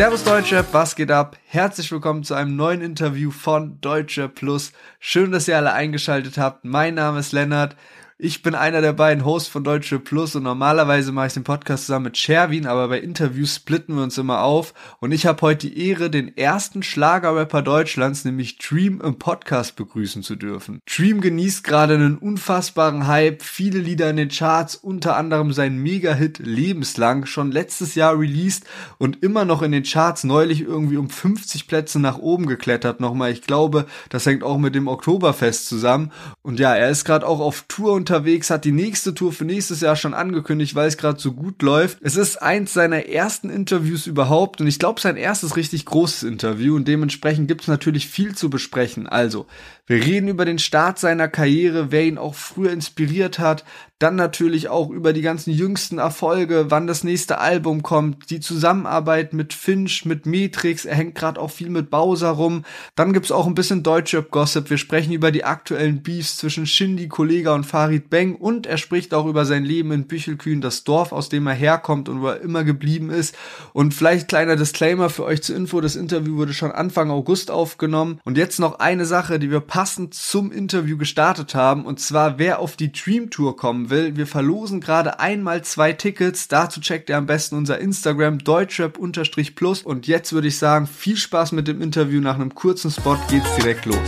Servus Deutsche, was geht ab? Herzlich willkommen zu einem neuen Interview von Deutsche Plus. Schön, dass ihr alle eingeschaltet habt. Mein Name ist Lennart. Ich bin einer der beiden Hosts von Deutsche Plus und normalerweise mache ich den Podcast zusammen mit Sherwin, aber bei Interviews splitten wir uns immer auf und ich habe heute die Ehre, den ersten Schlagerrapper Deutschlands, nämlich Dream im Podcast begrüßen zu dürfen. Dream genießt gerade einen unfassbaren Hype, viele Lieder in den Charts, unter anderem sein Mega-Hit Lebenslang, schon letztes Jahr released und immer noch in den Charts neulich irgendwie um 50 Plätze nach oben geklettert nochmal. Ich glaube, das hängt auch mit dem Oktoberfest zusammen und ja, er ist gerade auch auf Tour und unterwegs, hat die nächste Tour für nächstes Jahr schon angekündigt, weil es gerade so gut läuft. Es ist eins seiner ersten Interviews überhaupt und ich glaube sein erstes richtig großes Interview und dementsprechend gibt es natürlich viel zu besprechen. Also, wir reden über den Start seiner Karriere, wer ihn auch früher inspiriert hat, dann natürlich auch über die ganzen jüngsten Erfolge, wann das nächste Album kommt, die Zusammenarbeit mit Finch, mit Matrix, er hängt gerade auch viel mit Bowser rum. Dann gibt's auch ein bisschen Deutschrap-Gossip. Wir sprechen über die aktuellen Beefs zwischen Shindy, Kollega und Farid Beng und er spricht auch über sein Leben in Büchelkühn, das Dorf, aus dem er herkommt und wo er immer geblieben ist. Und vielleicht kleiner Disclaimer für euch zur Info, das Interview wurde schon Anfang August aufgenommen. Und jetzt noch eine Sache, die wir passend zum Interview gestartet haben, und zwar wer auf die Dream Tour kommen will, wir verlosen gerade einmal zwei Tickets. Dazu checkt ihr am besten unser Instagram deutschrap-plus. Und jetzt würde ich sagen, viel Spaß mit dem Interview. Nach einem kurzen Spot geht's direkt los.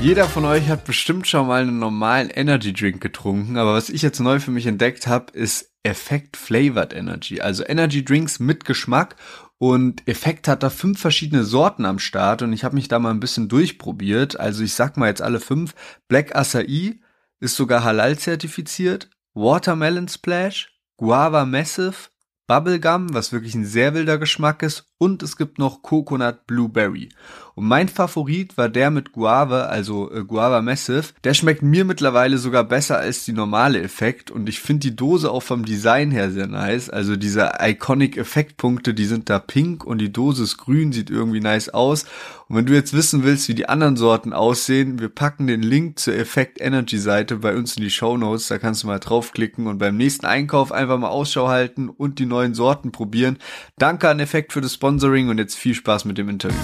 Jeder von euch hat bestimmt schon mal einen normalen Energy Drink getrunken, aber was ich jetzt neu für mich entdeckt habe, ist Effekt Flavored Energy, also Energy Drinks mit Geschmack und Effekt hat da fünf verschiedene Sorten am Start und ich habe mich da mal ein bisschen durchprobiert. Also ich sag mal jetzt alle fünf. Black Acai ist sogar halal zertifiziert. Watermelon Splash, Guava Massive, Bubblegum, was wirklich ein sehr wilder Geschmack ist, und es gibt noch Coconut Blueberry. Und mein Favorit war der mit Guava, also äh, Guava Massive. Der schmeckt mir mittlerweile sogar besser als die normale Effekt und ich finde die Dose auch vom Design her sehr nice. Also diese Iconic Effektpunkte, die sind da pink und die Dose ist grün, sieht irgendwie nice aus. Und wenn du jetzt wissen willst, wie die anderen Sorten aussehen, wir packen den Link zur Effekt Energy Seite bei uns in die Show Notes, da kannst du mal draufklicken und beim nächsten Einkauf einfach mal Ausschau halten und die neuen Sorten probieren. Danke an Effekt für das Sponsoring und jetzt viel Spaß mit dem Interview.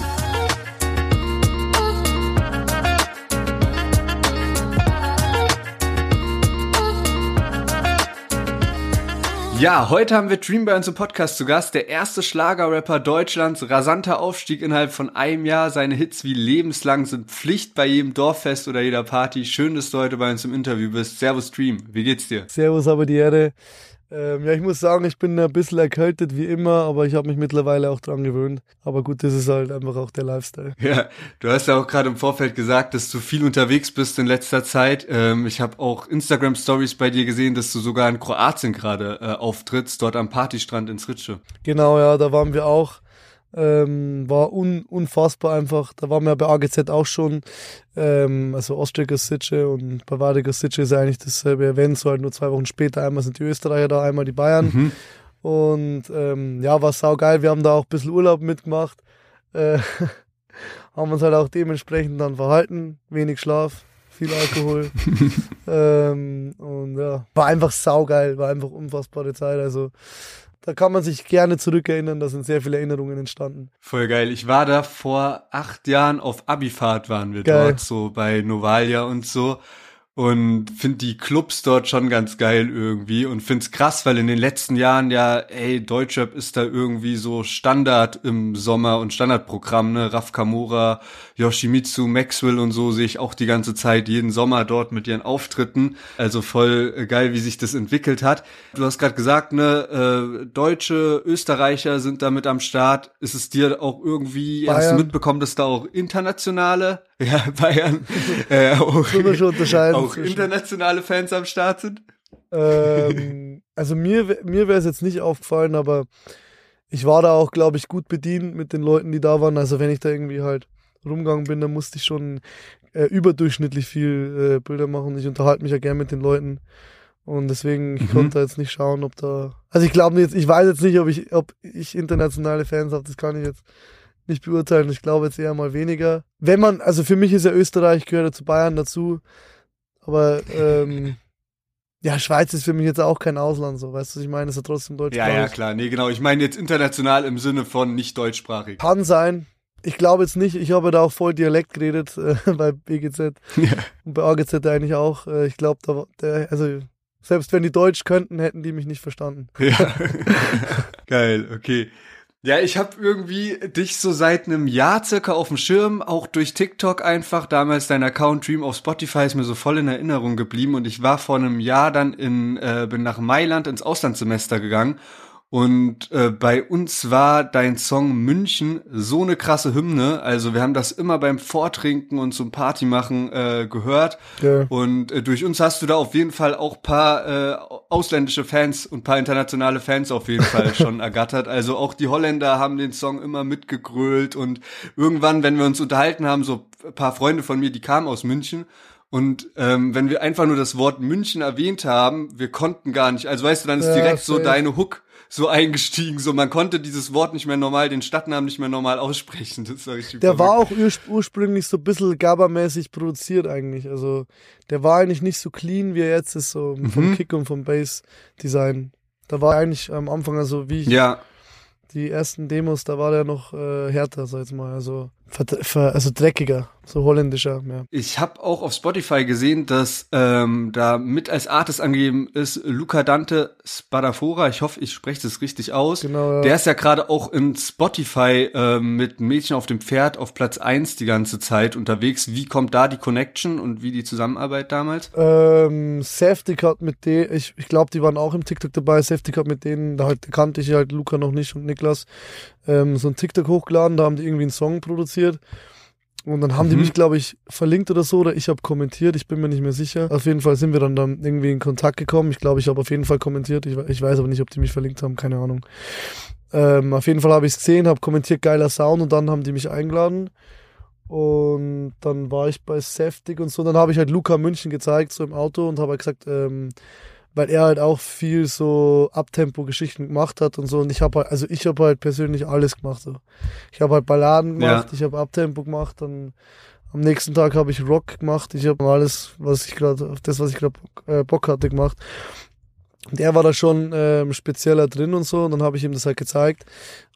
Ja, heute haben wir Dream bei uns im Podcast zu Gast. Der erste Schlagerrapper Deutschlands. Rasanter Aufstieg innerhalb von einem Jahr. Seine Hits wie Lebenslang sind Pflicht bei jedem Dorffest oder jeder Party. Schön, dass du heute bei uns im Interview bist. Servus Dream. Wie geht's dir? Servus, aber die Erde. Ähm, ja, ich muss sagen, ich bin ein bisschen erkältet wie immer, aber ich habe mich mittlerweile auch dran gewöhnt. Aber gut, das ist halt einfach auch der Lifestyle. Ja, du hast ja auch gerade im Vorfeld gesagt, dass du viel unterwegs bist in letzter Zeit. Ähm, ich habe auch Instagram Stories bei dir gesehen, dass du sogar in Kroatien gerade äh, auftrittst, dort am Partystrand in Sritsche. Genau, ja, da waren wir auch. Ähm, war un, unfassbar einfach. Da waren wir bei AGZ auch schon. Ähm, also Ostriger Sitche und Bavariger Sitche ist eigentlich dasselbe Event, so halt nur zwei Wochen später. Einmal sind die Österreicher da, einmal die Bayern. Mhm. Und ähm, ja, war saugeil. Wir haben da auch ein bisschen Urlaub mitgemacht. Äh, haben uns halt auch dementsprechend dann verhalten. Wenig Schlaf, viel Alkohol. ähm, und ja, war einfach saugeil, war einfach unfassbare Zeit. Also da kann man sich gerne zurückerinnern, da sind sehr viele Erinnerungen entstanden. Voll geil. Ich war da vor acht Jahren auf Abifahrt waren wir geil. dort, so bei Novalia und so und finde die Clubs dort schon ganz geil irgendwie und find's krass, weil in den letzten Jahren ja, ey, Deutschrap ist da irgendwie so Standard im Sommer und Standardprogramm, ne? Raf Kamura, Yoshimitsu, Maxwell und so sehe ich auch die ganze Zeit jeden Sommer dort mit ihren Auftritten. Also voll geil, wie sich das entwickelt hat. Du hast gerade gesagt, ne, äh, Deutsche, Österreicher sind da mit am Start. Ist es dir auch irgendwie, Bayern. hast du mitbekommen, dass da auch internationale ja, Bayern. äh, auch, schon unterscheiden. Auch internationale Fans am Start sind. Ähm, also mir, mir wäre es jetzt nicht aufgefallen, aber ich war da auch, glaube ich, gut bedient mit den Leuten, die da waren. Also wenn ich da irgendwie halt rumgegangen bin, dann musste ich schon äh, überdurchschnittlich viel äh, Bilder machen. Ich unterhalte mich ja gern mit den Leuten. Und deswegen, ich mhm. konnte jetzt nicht schauen, ob da. Also ich glaube jetzt, ich weiß jetzt nicht, ob ich, ob ich internationale Fans habe, das kann ich jetzt nicht beurteilen. Ich glaube jetzt eher mal weniger. Wenn man, also für mich ist ja Österreich, gehört ja zu Bayern dazu. Aber ähm, ja, Schweiz ist für mich jetzt auch kein Ausland, so, weißt du, ich meine, ist ja trotzdem deutschsprachig. Ja, ja, klar. Nee, genau. Ich meine jetzt international im Sinne von nicht deutschsprachig. Kann sein. Ich glaube jetzt nicht, ich habe da auch voll Dialekt geredet äh, bei BGZ Ja. und bei AGZ eigentlich auch. Äh, ich glaube, da der, also selbst wenn die Deutsch könnten, hätten die mich nicht verstanden. Ja. Geil, okay. Ja, ich habe irgendwie dich so seit einem Jahr circa auf dem Schirm, auch durch TikTok einfach. Damals dein Account Dream auf Spotify ist mir so voll in Erinnerung geblieben und ich war vor einem Jahr dann in, äh, bin nach Mailand ins Auslandssemester gegangen und äh, bei uns war dein Song München so eine krasse Hymne. Also wir haben das immer beim Vortrinken und zum Party machen äh, gehört. Ja. Und äh, durch uns hast du da auf jeden Fall auch paar äh, ausländische Fans und paar internationale Fans auf jeden Fall schon ergattert. Also auch die Holländer haben den Song immer mitgegrölt und irgendwann, wenn wir uns unterhalten haben, so ein paar Freunde von mir, die kamen aus München. Und ähm, wenn wir einfach nur das Wort München erwähnt haben, wir konnten gar nicht. Also weißt du, dann ist Ja, direkt so deine Hook so eingestiegen. So man konnte dieses Wort nicht mehr normal, den Stadtnamen nicht mehr normal aussprechen. Das war richtig Der verrückt. war auch urs ursprünglich so ein bisschen Gabba-mäßig produziert eigentlich. Also der war eigentlich nicht so clean, wie er jetzt ist, so vom Mhm. Kick und vom Bass-Design. Da war eigentlich am Anfang, also wie ich Ja, die ersten Demos, da war der noch äh, härter, sag ich jetzt mal. Also, also dreckiger, so holländischer, ja. Ich habe auch auf Spotify gesehen, dass ähm, da mit als Artist angegeben ist Luca Dante Spadafora. Ich hoffe, ich spreche das richtig aus. Genau, ja. Der ist ja gerade auch in Spotify ähm, mit Mädchen auf dem Pferd auf Platz eins die ganze Zeit unterwegs. Wie kommt da die Connection und wie die Zusammenarbeit damals? Ähm, Safety hat mit denen, ich, ich glaube, die waren auch im TikTok dabei. Safety hat mit denen, da halt, kannte ich halt Luca noch nicht und Niklas, ähm, so ein TikTok hochgeladen, da haben die irgendwie einen Song produziert. Und dann haben die Mhm. mich, glaube ich, verlinkt oder so, oder ich habe kommentiert, ich bin mir nicht mehr sicher. Auf jeden Fall sind wir dann, dann irgendwie in Kontakt gekommen. Ich glaube, ich habe auf jeden Fall kommentiert. Ich, ich weiß aber nicht, ob die mich verlinkt haben, keine Ahnung. Ähm, auf jeden Fall habe ich es gesehen, habe kommentiert, geiler Sound und dann haben die mich eingeladen. Und dann war ich bei Saftig und so. Dann habe ich halt Luca München gezeigt, so im Auto und habe halt gesagt, ähm, weil er halt auch viel so Abtempo-Geschichten gemacht hat und so. Und ich habe halt, also ich habe halt persönlich alles gemacht. So. Ich habe halt Balladen gemacht, Ja. ich habe Abtempo gemacht, dann am nächsten Tag habe ich Rock gemacht, ich habe alles, was ich gerade, auf das, was ich gerade äh, Bock hatte, gemacht. Und er war da schon ähm, spezieller drin und so. Und dann habe ich ihm das halt gezeigt.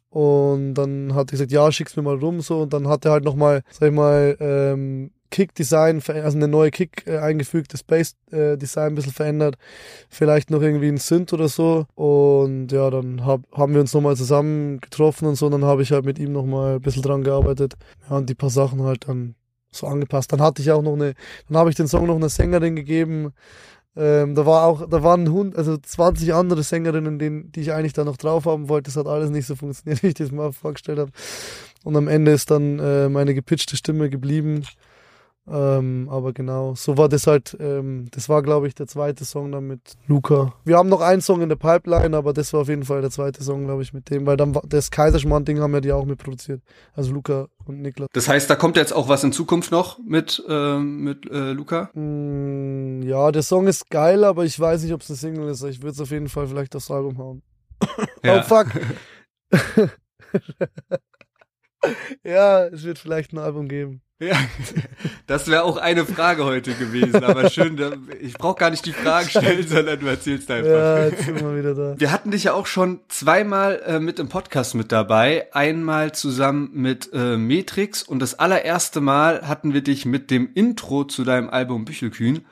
Und dann hat er gesagt, ja, schick's mir mal rum so. Und dann hat er halt nochmal, sag ich mal, ähm, Kick-Design, also eine neue Kick äh, eingefügt, das Bass-Design ein bisschen verändert. Vielleicht noch irgendwie ein Synth oder so. Und ja, dann hab, haben wir uns nochmal zusammen getroffen und so. Und dann habe ich halt mit ihm nochmal ein bisschen dran gearbeitet. Ja, und die paar Sachen halt dann so angepasst. Dann hatte ich auch noch eine, dann habe ich den Song noch einer Sängerin gegeben. Ähm, da war auch, da waren Hund, also 20 andere Sängerinnen, den, die ich eigentlich da noch drauf haben wollte. Das hat alles nicht so funktioniert, wie ich das mal vorgestellt habe. Und am Ende ist dann äh, meine gepitchte Stimme geblieben. Ähm, aber genau, so war das halt, ähm, das war glaube ich der zweite Song dann mit Luca. Wir haben noch einen Song in der Pipeline, aber das war auf jeden Fall der zweite Song, glaube ich, mit dem, weil dann war- das Kaiserschmarrn-Ding haben ja die auch mitproduziert. Also Luca und Niklas. Das heißt, da kommt jetzt auch was in Zukunft noch mit, ähm, mit äh, Luca? Mm, ja, der Song ist geil, aber ich weiß nicht, ob es eine Single ist. Ich würde es auf jeden Fall vielleicht aufs Album hauen. Oh fuck. ja, es wird vielleicht ein Album geben. Ja, das wäre auch eine Frage heute gewesen, aber schön, ich brauche gar nicht die Fragen stellen, sondern du erzählst einfach. Ja, jetzt sind wir wieder da. Wir hatten dich ja auch schon zweimal äh, mit im Podcast mit dabei. Einmal zusammen mit äh, Matrix und das allererste Mal hatten wir dich mit dem Intro zu deinem Album Büchelkühn.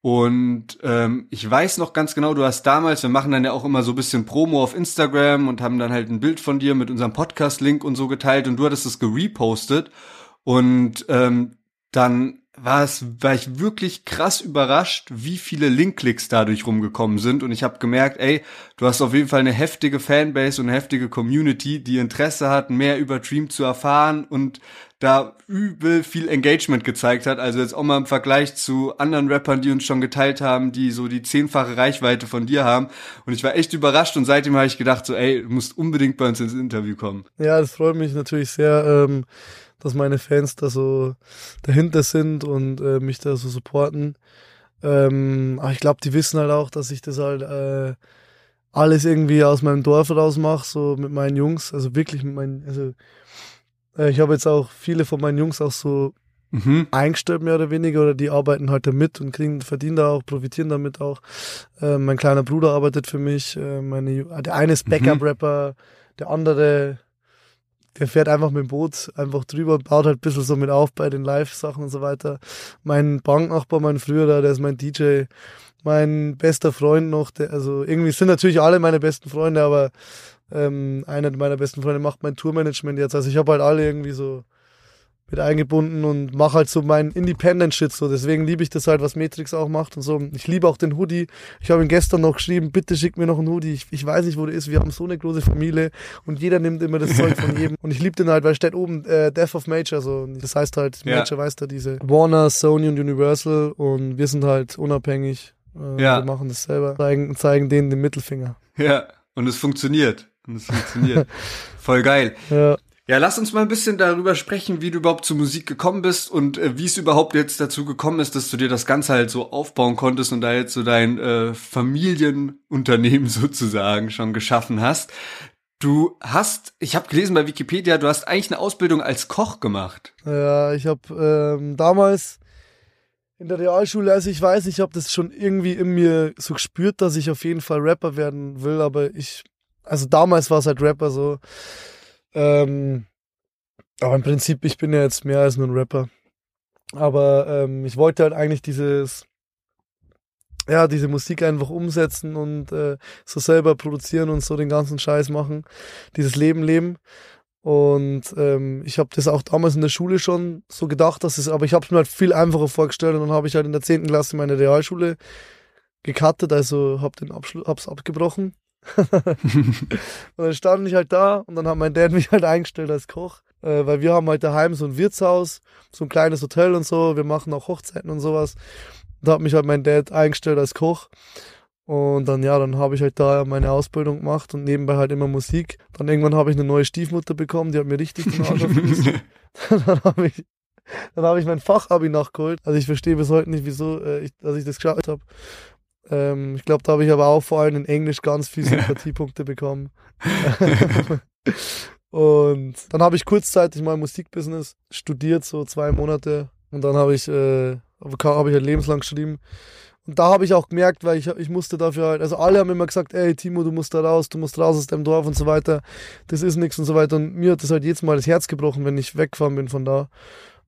Und ähm, ich weiß noch ganz genau, du hast damals, wir machen dann ja auch immer so ein bisschen Promo auf Instagram und haben dann halt ein Bild von dir mit unserem Podcast-Link und so geteilt und du hattest es gerepostet. Und ähm, dann war es, war ich wirklich krass überrascht, wie viele Link-Klicks dadurch rumgekommen sind. Und ich habe gemerkt, ey, du hast auf jeden Fall eine heftige Fanbase und eine heftige Community, die Interesse hat, mehr über Dream zu erfahren und da übel viel Engagement gezeigt hat. Also jetzt auch mal im Vergleich zu anderen Rappern, die uns schon geteilt haben, die so die zehnfache Reichweite von dir haben. Und ich war echt überrascht und seitdem habe ich gedacht, so, ey, du musst unbedingt bei uns ins Interview kommen. Ja, das freut mich natürlich sehr, ähm, dass meine Fans da so dahinter sind und äh, mich da so supporten. Ähm, aber ich glaube, die wissen halt auch, dass ich das halt äh, alles irgendwie aus meinem Dorf raus mache, so mit meinen Jungs, also wirklich mit meinen, also äh, ich habe jetzt auch viele von meinen Jungs auch so mhm. eingestellt, mehr oder weniger, oder die arbeiten halt damit und kriegen, verdienen da auch, profitieren damit auch. Äh, mein kleiner Bruder arbeitet für mich, äh, meine, der eine ist mhm. Backup-Rapper, der andere, der fährt einfach mit dem Boot einfach drüber baut halt ein bisschen so mit auf bei den Live-Sachen und so weiter. Mein Banknachbar, mein früherer, der ist mein DJ. Mein bester Freund noch, der, also irgendwie sind natürlich alle meine besten Freunde, aber ähm, einer meiner besten Freunde macht mein Tourmanagement jetzt. Also ich habe halt alle irgendwie so mit eingebunden und mache halt so meinen Independent-Shit so. Deswegen liebe ich das halt, was Matrix auch macht und so. Ich liebe auch den Hoodie. Ich habe ihn gestern noch geschrieben, bitte schick mir noch einen Hoodie. Ich, ich weiß nicht, wo der ist. Wir haben so eine große Familie und jeder nimmt immer das Zeug von jedem. Und ich liebe den halt, weil steht oben äh, Death of Major. So. Das heißt halt, Major ja. weiß da diese Warner, Sony und Universal und wir sind halt unabhängig. Äh, ja. Wir machen das selber. Zeigen, zeigen denen den Mittelfinger. Ja, und es funktioniert. Und es funktioniert. Voll geil. Ja. Ja, lass uns mal ein bisschen darüber sprechen, wie du überhaupt zur Musik gekommen bist und äh, wie es überhaupt jetzt dazu gekommen ist, dass du dir das Ganze halt so aufbauen konntest und da jetzt so dein äh, Familienunternehmen sozusagen schon geschaffen hast. Du hast, ich habe gelesen bei Wikipedia, du hast eigentlich eine Ausbildung als Koch gemacht. Ja, ich habe ähm, damals in der Realschule, also ich weiß, ich habe das schon irgendwie in mir so gespürt, dass ich auf jeden Fall Rapper werden will, aber ich, also damals war es halt Rapper so. Ähm, aber im Prinzip, ich bin ja jetzt mehr als nur ein Rapper. Aber ähm, ich wollte halt eigentlich dieses, ja, diese Musik einfach umsetzen und äh, so selber produzieren und so den ganzen Scheiß machen, dieses Leben leben. Und ähm, ich habe das auch damals in der Schule schon so gedacht, dass es, aber ich habe es mir halt viel einfacher vorgestellt und dann habe ich halt in der zehnten Klasse meine Realschule gecuttet, also habe den Abschluss, hab's abgebrochen und dann stand ich halt da und dann hat mein Dad mich halt eingestellt als Koch. Äh, weil wir haben halt daheim so ein Wirtshaus, so ein kleines Hotel und so. Wir machen auch Hochzeiten und sowas. Da hat mich halt mein Dad eingestellt als Koch. Und dann, ja, dann habe ich halt da meine Ausbildung gemacht und nebenbei halt immer Musik. Dann irgendwann habe ich eine neue Stiefmutter bekommen, die hat mir richtig den Arsch dann habe ich, dann habe ich mein Fachabi nachgeholt. Also ich verstehe bis heute nicht, wieso, äh, ich, dass ich das geschafft habe. Ähm, ich glaube, da habe ich aber auch vor allem in Englisch ganz viele Sympathiepunkte bekommen. und dann habe ich kurzzeitig mal Musikbusiness studiert, so zwei Monate. Und dann habe ich, äh, habe ich halt lebenslang geschrieben. Und da habe ich auch gemerkt, weil ich, ich musste dafür halt, also alle haben immer gesagt, ey Timo, du musst da raus, du musst raus aus deinem Dorf und so weiter. Das ist nichts und so weiter. Und mir hat das halt jedes Mal das Herz gebrochen, wenn ich weggefahren bin von da.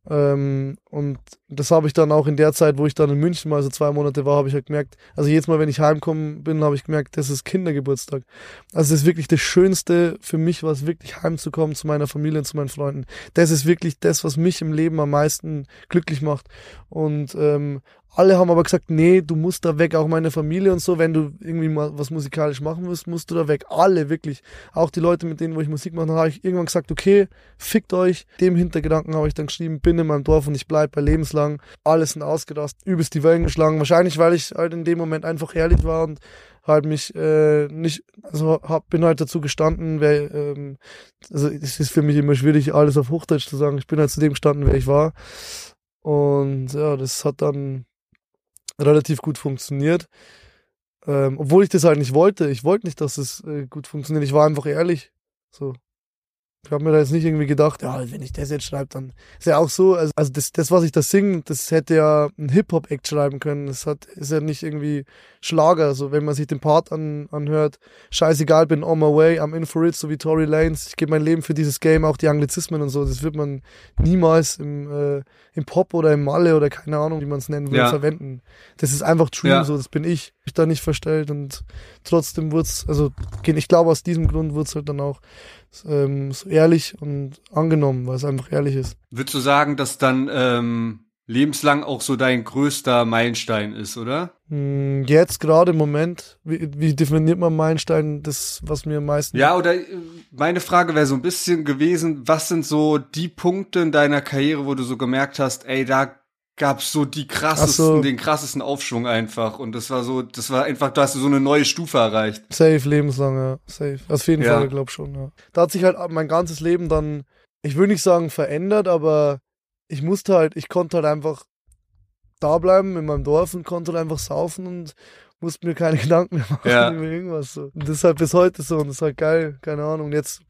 Ähm, und das habe ich dann auch in der Zeit, wo ich dann in München mal so zwei Monate war, habe ich halt gemerkt, also jedes Mal, wenn ich heimgekommen bin, habe ich gemerkt, das ist Kindergeburtstag. Also das ist wirklich das Schönste für mich, was wirklich heimzukommen zu meiner Familie und zu meinen Freunden. Das ist wirklich das, was mich im Leben am meisten glücklich macht. Und ähm, alle haben aber gesagt, nee, du musst da weg, auch meine Familie und so, wenn du irgendwie mal was musikalisch machen willst, musst du da weg. Alle, wirklich. Auch die Leute, mit denen, wo ich Musik mache, habe ich irgendwann gesagt, okay, fickt euch. Dem Hintergedanken habe ich dann geschrieben, bin in meinem Dorf und ich bleibe bei lebenslang. Alles sind ausgerastet, übelst die Wellen geschlagen. Wahrscheinlich, weil ich halt in dem Moment einfach ehrlich war und halt mich äh, nicht, also hab, bin halt dazu gestanden, wer, ähm, also es ist für mich immer schwierig, alles auf Hochdeutsch zu sagen. Ich bin halt zu dem gestanden, wer ich war. Und ja, das hat dann relativ gut funktioniert. Ähm, obwohl ich das halt nicht wollte. Ich wollte nicht, dass es äh, gut funktioniert. Ich war einfach ehrlich. So. Ich habe mir da jetzt nicht irgendwie gedacht, ja, wenn ich das jetzt schreibe, dann ist ja auch so, also, also das, das, was ich da singe, das hätte ja ein Hip-Hop-Act schreiben können. Das hat, ist ja nicht irgendwie Schlager. Also wenn man sich den Part an, anhört, scheißegal, bin on my way, I'm in for it, so wie Tory Lanes. Ich gebe mein Leben für dieses Game, auch die Anglizismen und so. Das wird man niemals im, äh, im Pop oder im Malle oder keine Ahnung, wie man es nennen will, ja. verwenden. Das ist einfach true, ja. so, das bin ich. Ich da nicht verstellt und trotzdem wurde es, also ich glaube aus diesem Grund wurde es halt dann auch ähm, so ehrlich und angenommen, weil es einfach ehrlich ist. Würdest du sagen, dass dann ähm, lebenslang auch so dein größter Meilenstein ist, oder? Hm, jetzt gerade im Moment, wie, wie definiert man Meilenstein, das, was mir am meisten. Ja, oder äh, meine Frage wäre so ein bisschen gewesen, was sind so die Punkte in deiner Karriere, wo du so gemerkt hast, ey, da gab's so die krassesten, so. den krassesten Aufschwung einfach. Und das war so, das war einfach, da hast du so eine neue Stufe erreicht. Safe, lebenslang, ja. Safe. Auf jeden ja. Fall, glaub schon, ja. Da hat sich halt mein ganzes Leben dann, ich will nicht sagen verändert, aber ich musste halt, ich konnte halt einfach da bleiben in meinem Dorf und konnte halt einfach saufen und, musste mir keine Gedanken mehr machen Ja. über irgendwas. So. Und das ist halt bis heute so und das ist halt geil, keine Ahnung. Jetzt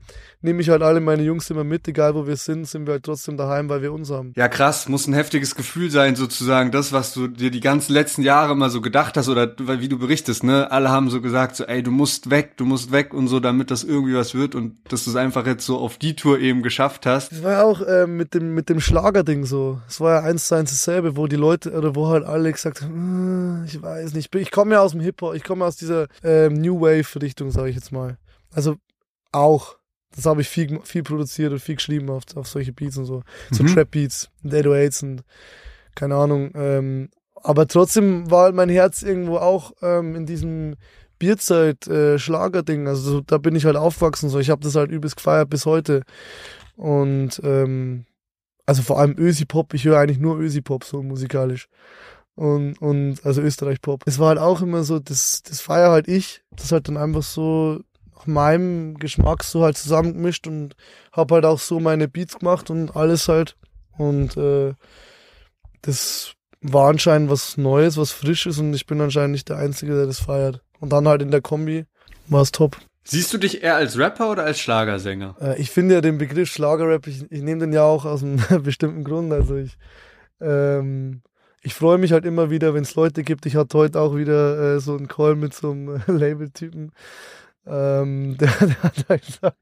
nehme ich halt alle meine Jungs immer mit, egal wo wir sind, sind wir halt trotzdem daheim, weil wir uns haben. Ja, krass, muss ein heftiges Gefühl sein, sozusagen, das, was du dir die ganzen letzten Jahre immer so gedacht hast, oder wie du berichtest, ne, alle haben so gesagt, so, ey, du musst weg, du musst weg und so, damit das irgendwie was wird und dass du es einfach jetzt so auf die Tour eben geschafft hast. Das war ja auch ähm, mit dem mit dem Schlagerding so. Es war ja eins zu eins dasselbe, wo die Leute oder wo halt alle gesagt haben, "Äh, ich weiß nicht. Ich bin- Ich komme ja aus dem Hip Hop, ich komme aus dieser ähm, New Wave Richtung, sage ich jetzt mal. Also auch. Das habe ich viel, viel produziert und viel geschrieben auf, auf solche Beats und so. So Mhm. Trap Beats und 808s und keine Ahnung. Ähm, aber trotzdem war halt mein Herz irgendwo auch ähm, in diesem Bierzeit-Schlager-Ding. also so, da bin ich halt aufgewachsen. So. Ich habe das halt übelst gefeiert bis heute. Und ähm, also vor allem Ösi-Pop, ich höre eigentlich nur Ösi-Pop so musikalisch. Und, und also Österreich-Pop. Es war halt auch immer so, das, das feier halt ich. Das halt dann einfach so nach meinem Geschmack so halt zusammengemischt und hab halt auch so meine Beats gemacht und alles halt. Und äh, das war anscheinend was Neues, was Frisches und ich bin anscheinend nicht der Einzige, der das feiert. Und dann halt in der Kombi war es top. Siehst du dich eher als Rapper oder als Schlagersänger? Äh, ich finde ja den Begriff Schlagerrap, ich, ich nehme den ja auch aus einem bestimmten Grund. Also ich, ähm, ich freue mich halt immer wieder, wenn es Leute gibt. Ich hatte heute auch wieder äh, so einen Call mit so einem äh, Label-Typen. Ähm, der, der hat halt gesagt,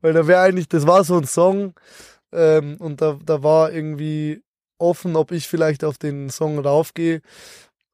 weil da wäre eigentlich, das war so ein Song ähm, und da, da war irgendwie offen, ob ich vielleicht auf den Song raufgehe.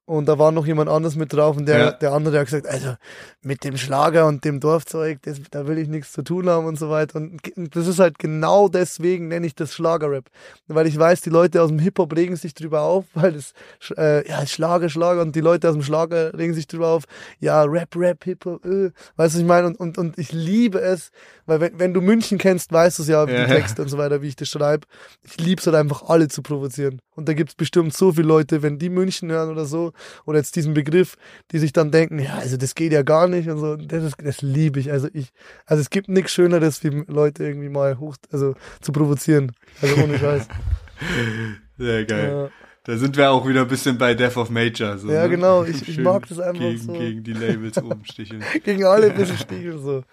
Und da war noch jemand anderes mit drauf und der, Ja. der andere hat gesagt, also mit dem Schlager und dem Dorfzeug, das, da will ich nichts zu tun haben und so weiter. Und das ist halt genau deswegen nenne ich das Schlagerrap. Weil ich weiß, die Leute aus dem Hip-Hop regen sich drüber auf, weil das, äh, ja, Schlager, Schlager und die Leute aus dem Schlager regen sich drüber auf, ja, Rap, Rap, Hip-Hop, äh. weißt du, was ich meine? Und, und, und ich liebe es, weil wenn, wenn du München kennst, weißt du es ja, Ja. die Texte und so weiter, wie ich das schreibe. Ich lieb's halt einfach, alle zu provozieren. Und da gibt's bestimmt so viele Leute, wenn die München hören oder so, oder jetzt diesen Begriff, die sich dann denken, ja, also das geht ja gar nicht und so. Das, ist, das liebe ich. Also ich, also es gibt nichts Schöneres, wie Leute irgendwie mal hoch, also zu provozieren. Also ohne Scheiß. Sehr geil. Ja. Da sind wir auch wieder ein bisschen bei Death of Major. So, Ja, ne? genau. Ich- ich mag das einfach gegen, so. Gegen die Labels umsticheln. Gegen alle ein bisschen sticheln so.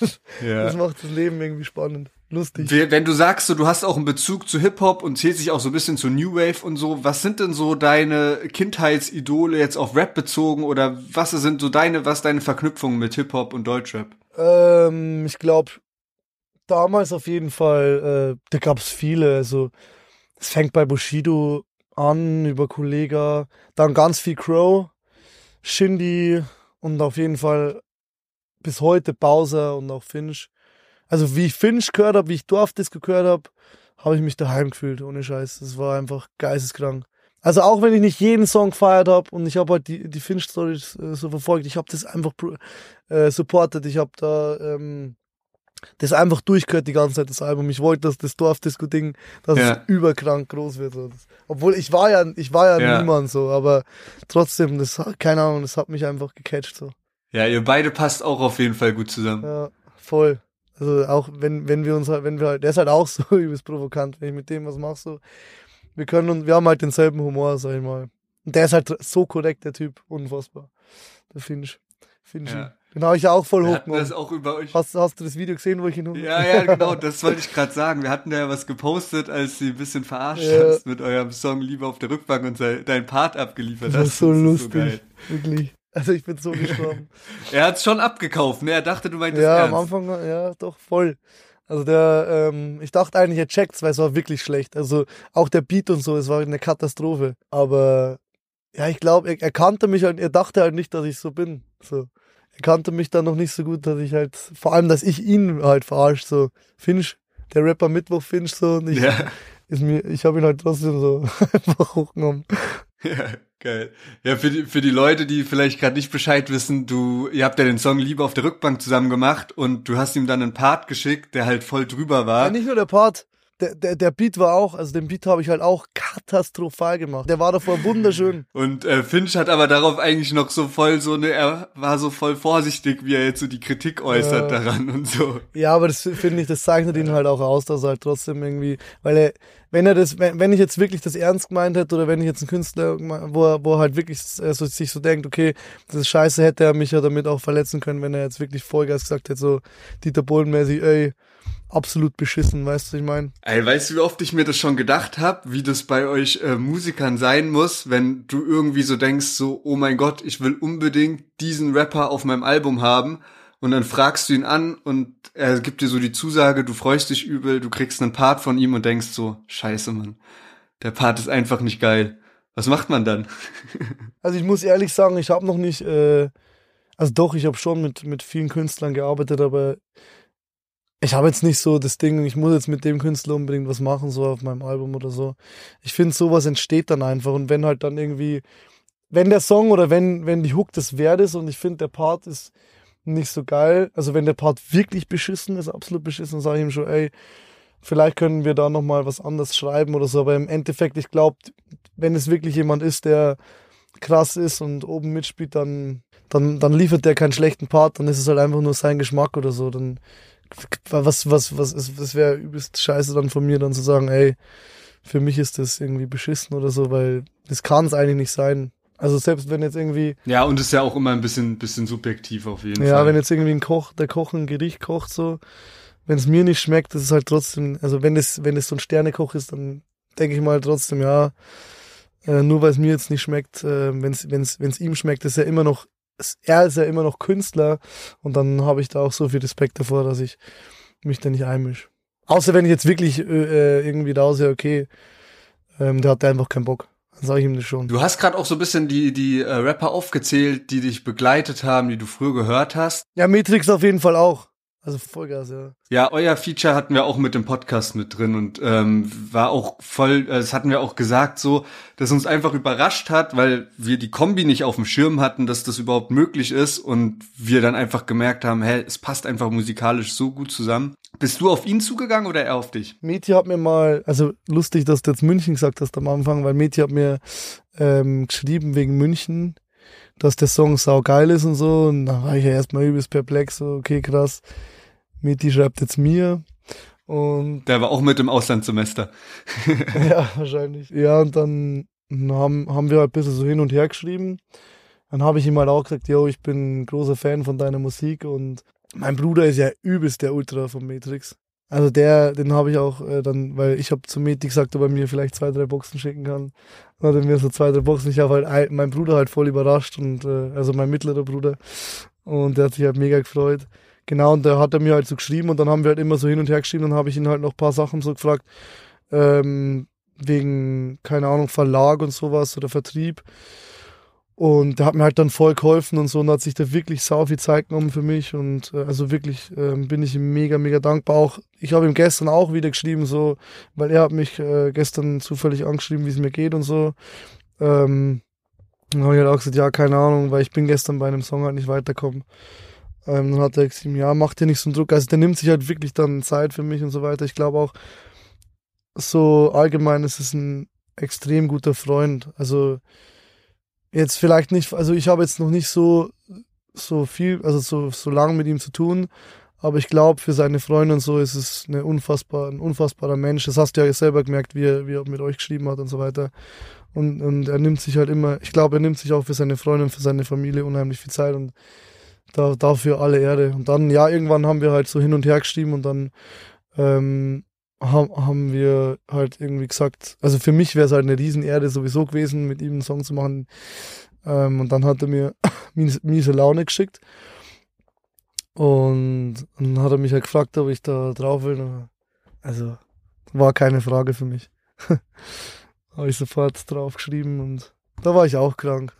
Das, Ja. das macht das Leben irgendwie spannend. Lustig. We- Wenn du sagst, so, du hast auch einen Bezug zu Hip-Hop und zählst dich auch so ein bisschen zu New Wave und so, was sind denn so deine Kindheitsidole jetzt auf Rap bezogen oder was sind so deine, was deine Verknüpfungen mit Hip-Hop und Deutschrap? Ähm, ich glaube, damals auf jeden Fall, äh, da gab's viele. Also, es fängt bei Bushido an, über Kollega, dann ganz viel Crow, Shindy und auf jeden Fall bis heute Bowser und auch Finch. Also, wie ich Finch gehört habe, wie ich Dorfdisco gehört habe, habe ich mich daheim gefühlt, ohne Scheiß. Das war einfach geisteskrank. Also auch wenn ich nicht jeden Song gefeiert habe und ich habe halt die, die Finch-Stories äh, so verfolgt, ich habe das einfach äh, supportet. Ich habe da ähm, das einfach durchgehört die ganze Zeit, das Album. Ich wollte, dass das Dorfdisco-Ding, dass Ja. es überkrank groß wird. Obwohl ich war ja, ich war ja, Ja. niemand so, aber trotzdem, das hat- keine Ahnung, das hat mich einfach gecatcht so. Ja, ihr beide passt auch auf jeden Fall gut zusammen. Ja, voll. Also auch wenn, wenn wir uns halt, wenn wir halt, der ist halt auch so übelst provokant, wenn ich mit dem was mache, so. Wir können und wir haben halt denselben Humor, sag ich mal. Und der ist halt so korrekt, der Typ. Unfassbar. Der Finch. Finch. Ja. Den habe ich ja auch voll hatten das hochgenommen. auch über euch. Hast, hast du das Video gesehen, wo ich ihn hoch- Ja, ja, genau, das wollte ich gerade sagen. Wir hatten da ja was gepostet, als sie ein bisschen verarscht Ja. hast mit eurem Song Liebe auf der Rückbank und dein Part abgeliefert Das hast. ist so Das lustig. geil. Wirklich. Also ich bin so gestorben. Er hat's schon abgekauft, ne? Er dachte, du meintest ja, ernst. am Anfang, ja, doch, voll. Also der, ähm, ich dachte eigentlich, er checkt's, weil es war wirklich schlecht. Also auch der Beat und so, es war eine Katastrophe. Aber ja, ich glaube, er, er kannte mich halt, er dachte halt nicht, dass ich so bin. So. Er kannte mich dann noch nicht so gut, dass ich halt, vor allem, dass ich ihn halt verarscht, so. Finch, der Rapper Mittwoch Finch, so. Und ich, Ja, ist mir, ich habe ihn halt trotzdem so einfach hochgenommen. ja, geil. Ja, für die, für die Leute, die vielleicht gerade nicht Bescheid wissen, du, ihr habt ja den Song Liebe auf der Rückbank zusammen gemacht und du hast ihm dann einen Part geschickt, der halt voll drüber Ja, war. nicht nur der Part, der, der, der Beat war auch, also den Beat habe ich halt auch katastrophal gemacht. Der war davor wunderschön. Und äh, Finch hat aber darauf eigentlich noch so voll so eine, er war so voll vorsichtig, wie er jetzt so die Kritik äußert Ja. daran und so. Ja, aber das finde ich, das zeichnet ihn halt auch aus, dass er halt trotzdem irgendwie, weil er, wenn er das, wenn, wenn ich jetzt wirklich das ernst gemeint hätte oder wenn ich jetzt einen Künstler, wo er, wo er halt wirklich äh, so, sich so denkt, okay, das ist scheiße, hätte er mich ja damit auch verletzen können, wenn er jetzt wirklich Vollgas gesagt hätte, so Dieter Bohlen-mäßig, ey, absolut beschissen, weißt du, was ich meine? Ey, weißt du, wie oft ich mir das schon gedacht habe, wie das bei euch äh, Musikern sein muss, wenn du irgendwie so denkst, so, oh mein Gott, ich will unbedingt diesen Rapper auf meinem Album haben. Und dann fragst du ihn an und er gibt dir so die Zusage, du freust dich übel, du kriegst einen Part von ihm und denkst so, scheiße, Mann, der Part ist einfach nicht geil. Was macht man dann? Also ich muss ehrlich sagen, ich habe noch nicht, äh, also doch, ich habe schon mit, mit vielen Künstlern gearbeitet, aber ich habe jetzt nicht so das Ding, ich muss jetzt mit dem Künstler unbedingt was machen, so auf meinem Album oder so. Ich finde, sowas entsteht dann einfach und wenn halt dann irgendwie, wenn der Song oder wenn, wenn die Hook das wert ist und ich finde, der Part ist nicht so geil, also wenn der Part wirklich beschissen ist, absolut beschissen, sage ich ihm schon, ey, vielleicht können wir da nochmal was anderes schreiben oder so, aber im Endeffekt, ich glaube, wenn es wirklich jemand ist, der krass ist und oben mitspielt, dann, dann, dann liefert der keinen schlechten Part, dann ist es halt einfach nur sein Geschmack oder so. Dann was, was, was ist, das wäre übelst scheiße dann von mir, dann zu sagen, ey, für mich ist das irgendwie beschissen oder so, weil das kann es eigentlich nicht sein. Also selbst wenn jetzt irgendwie, Ja, und ist ja auch immer ein bisschen, bisschen subjektiv auf jeden ja, Fall. wenn jetzt irgendwie ein Koch, der Koch ein Gericht kocht, so, wenn es mir nicht schmeckt, das ist halt trotzdem, also wenn es, wenn es so ein Sternekoch ist, dann denke ich mal trotzdem, ja, äh, nur weil es mir jetzt nicht schmeckt, äh, wenn es ihm schmeckt, ist er immer noch, er ist ja immer noch Künstler und dann habe ich da auch so viel Respekt davor, dass ich mich da nicht einmische. Außer wenn ich jetzt wirklich äh, äh, irgendwie da sehe, okay, ähm, der hat da einfach keinen Bock. Dann sage ich ihm das schon. Du hast gerade auch so ein bisschen die, die äh, Rapper aufgezählt, die dich begleitet haben, die du früher gehört hast. Ja, Matrix auf jeden Fall auch. Also Vollgas, ja. Ja, euer Feature hatten wir auch mit dem Podcast mit drin und ähm, war auch voll, äh, das hatten wir auch gesagt so, dass uns einfach überrascht hat, weil wir die Kombi nicht auf dem Schirm hatten, dass das überhaupt möglich ist und wir dann einfach gemerkt haben, hä, es passt einfach musikalisch so gut zusammen. Bist du auf ihn zugegangen oder er auf dich? Meti hat mir mal, also lustig, dass du jetzt München gesagt hast am Anfang, weil Meti hat mir ähm, geschrieben wegen München, dass der Song sau geil ist und so. Und da war ich ja erstmal übelst perplex, so, okay, krass. Meti schreibt jetzt mir. Und Der war auch mit im Auslandssemester. ja, wahrscheinlich. Ja, und dann haben, haben wir halt ein bisschen so hin und her geschrieben. Dann habe ich ihm halt auch gesagt, yo, ich bin ein großer Fan von deiner Musik und mein Bruder ist ja übelst der Ultra von Matrix. Also der, den habe ich auch äh, dann, weil ich habe zu Meti gesagt, ob er mir vielleicht zwei, drei Boxen schicken kann. Dann hat er mir so zwei, drei Boxen. Ich habe halt ein- mein Bruder halt voll überrascht und äh, also mein mittlerer Bruder. Und der hat sich halt mega gefreut. Genau, und da hat er mir halt so geschrieben und dann haben wir halt immer so hin und her geschrieben. Dann habe ich ihn halt noch ein paar Sachen so gefragt, ähm, wegen, keine Ahnung, Verlag und sowas oder Vertrieb. Und der hat mir halt dann voll geholfen und so und hat sich da wirklich sau viel Zeit genommen für mich und äh, also wirklich ähm, bin ich ihm mega, mega dankbar. Auch ich habe ihm gestern auch wieder geschrieben, so, weil er hat mich äh, gestern zufällig angeschrieben, wie es mir geht und so. Ähm, dann habe ich halt auch gesagt, ja, keine Ahnung, weil ich bin gestern bei einem Song halt nicht weitergekommen. Ähm, dann hat er gesagt, ja, mach dir nicht so einen Druck. Also der nimmt sich halt wirklich dann Zeit für mich und so weiter. Ich glaube auch, so allgemein ist es ein extrem guter Freund. Also jetzt vielleicht nicht, also ich habe jetzt noch nicht so, so viel, also so, so lange mit ihm zu tun, aber ich glaube, für seine Freunde und so ist es eine unfassbar, ein unfassbarer Mensch. Das hast du ja selber gemerkt, wie er, wie er mit euch geschrieben hat und so weiter. Und, und er nimmt sich halt immer, ich glaube, er nimmt sich auch für seine Freunde und für seine Familie unheimlich viel Zeit und da, dafür alle Erde. Und dann, ja, irgendwann haben wir halt so hin und her geschrieben und dann ähm, haben, haben wir halt irgendwie gesagt, also für mich wäre es halt eine Riesenerde sowieso gewesen, mit ihm einen Song zu machen. Ähm, und dann hat er mir mies- miese Laune geschickt. Und dann hat er mich halt gefragt, ob ich da drauf will. Und Also war keine Frage für mich. Habe ich sofort drauf geschrieben und da war ich auch krank.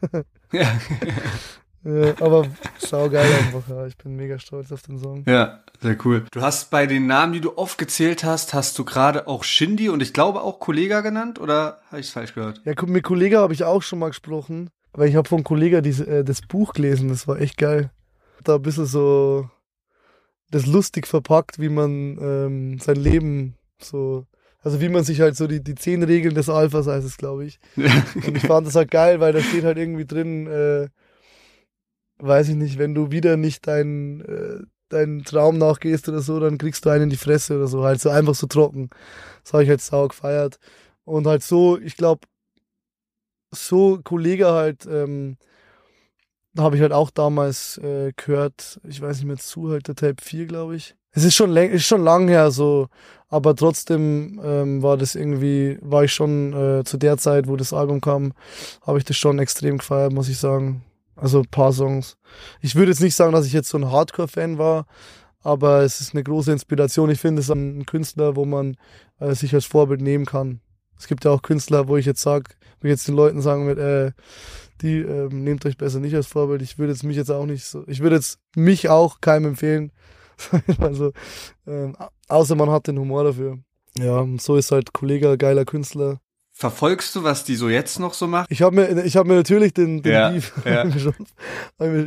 Ja. Ja, aber saugeil einfach, ja. Ich bin mega stolz auf den Song. Ja, sehr cool. Du hast bei den Namen, die du aufgezählt hast, hast du gerade auch Shindy und ich glaube auch Kollega genannt oder habe ich es falsch gehört? Ja, mit Kollega habe ich auch schon mal gesprochen. Aber ich habe von Kollega diese, äh, das Buch gelesen, das war echt geil. Da ein bisschen so das lustig verpackt, wie man ähm, sein Leben so Also wie man sich halt so die, die zehn Regeln des Alphas heißt es, glaube ich. Und ich fand das halt geil, weil da steht halt irgendwie drin, äh, weiß ich nicht, wenn du wieder nicht deinen äh, deinen Traum nachgehst oder so, dann kriegst du einen in die Fresse oder so. Halt so einfach so trocken. Das habe ich halt sau gefeiert. Und halt so, ich glaube, so Kollege halt, ähm, habe ich halt auch damals äh, gehört, ich weiß nicht mehr, Zuhälter Tape 4, glaube ich. Es ist schon, ist schon lang her so, aber trotzdem ähm, war das irgendwie, war ich schon äh, zu der Zeit, wo das Album kam, habe ich das schon extrem gefeiert, muss ich sagen. Also ein paar Songs. Ich würde jetzt nicht sagen, dass ich jetzt so ein Hardcore-Fan war, aber es ist eine große Inspiration. Ich finde es ein Künstler, wo man äh, sich als Vorbild nehmen kann. Es gibt ja auch Künstler, wo ich jetzt sage, wo ich jetzt den Leuten sagen würde, äh, die ähm, nehmt euch besser nicht als Vorbild. Ich würde jetzt mich jetzt auch nicht so, ich würde jetzt mich auch keinem empfehlen. also, ähm, außer man hat den Humor dafür. Ja, und so ist halt Kollege geiler Künstler. Verfolgst du, was die so jetzt noch so macht? Ich habe mir, ich habe mir natürlich den, den Ja, Beef ja. angeschaut.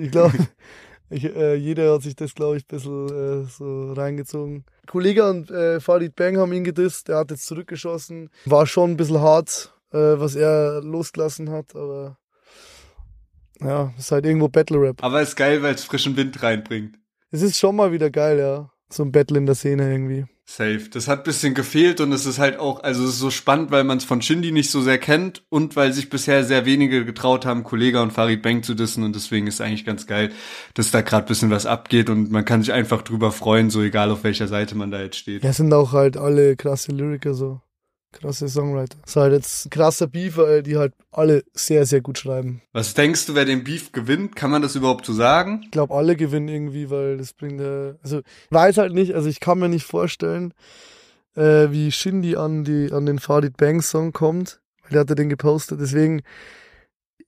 Ich glaube, äh, jeder hat sich das, glaube ich, ein bisschen äh, so reingezogen. Kollege und äh, Farid Bang haben ihn gedisst, der hat jetzt zurückgeschossen. War schon ein bisschen hart, äh, was er losgelassen hat, aber ja, ist halt irgendwo Battle Rap. Aber ist geil, weil es frischen Wind reinbringt. Es ist schon mal wieder geil, ja. So ein Battle in der Szene irgendwie. Safe. Das hat bisschen gefehlt und es ist halt auch, also es ist so spannend, weil man es von Shindy nicht so sehr kennt und weil sich bisher sehr wenige getraut haben, Kollega und Farid Bang zu dissen und deswegen ist eigentlich ganz geil, dass da gerade bisschen was abgeht und man kann sich einfach drüber freuen, so egal auf welcher Seite man da jetzt steht. Ja, sind auch halt alle krasse Lyriker so. Krasse Songwriter. Ist halt jetzt ein krasser Beef, weil die halt alle sehr, sehr gut schreiben. Was denkst du, wer den Beef gewinnt? Kann man das überhaupt so sagen? Ich glaube, alle gewinnen irgendwie, weil das bringt ja. Also, ich weiß halt nicht, also ich kann mir nicht vorstellen, äh, wie Shindy an, die, an den Farid Bang Song kommt. Weil der hatte den gepostet. Deswegen,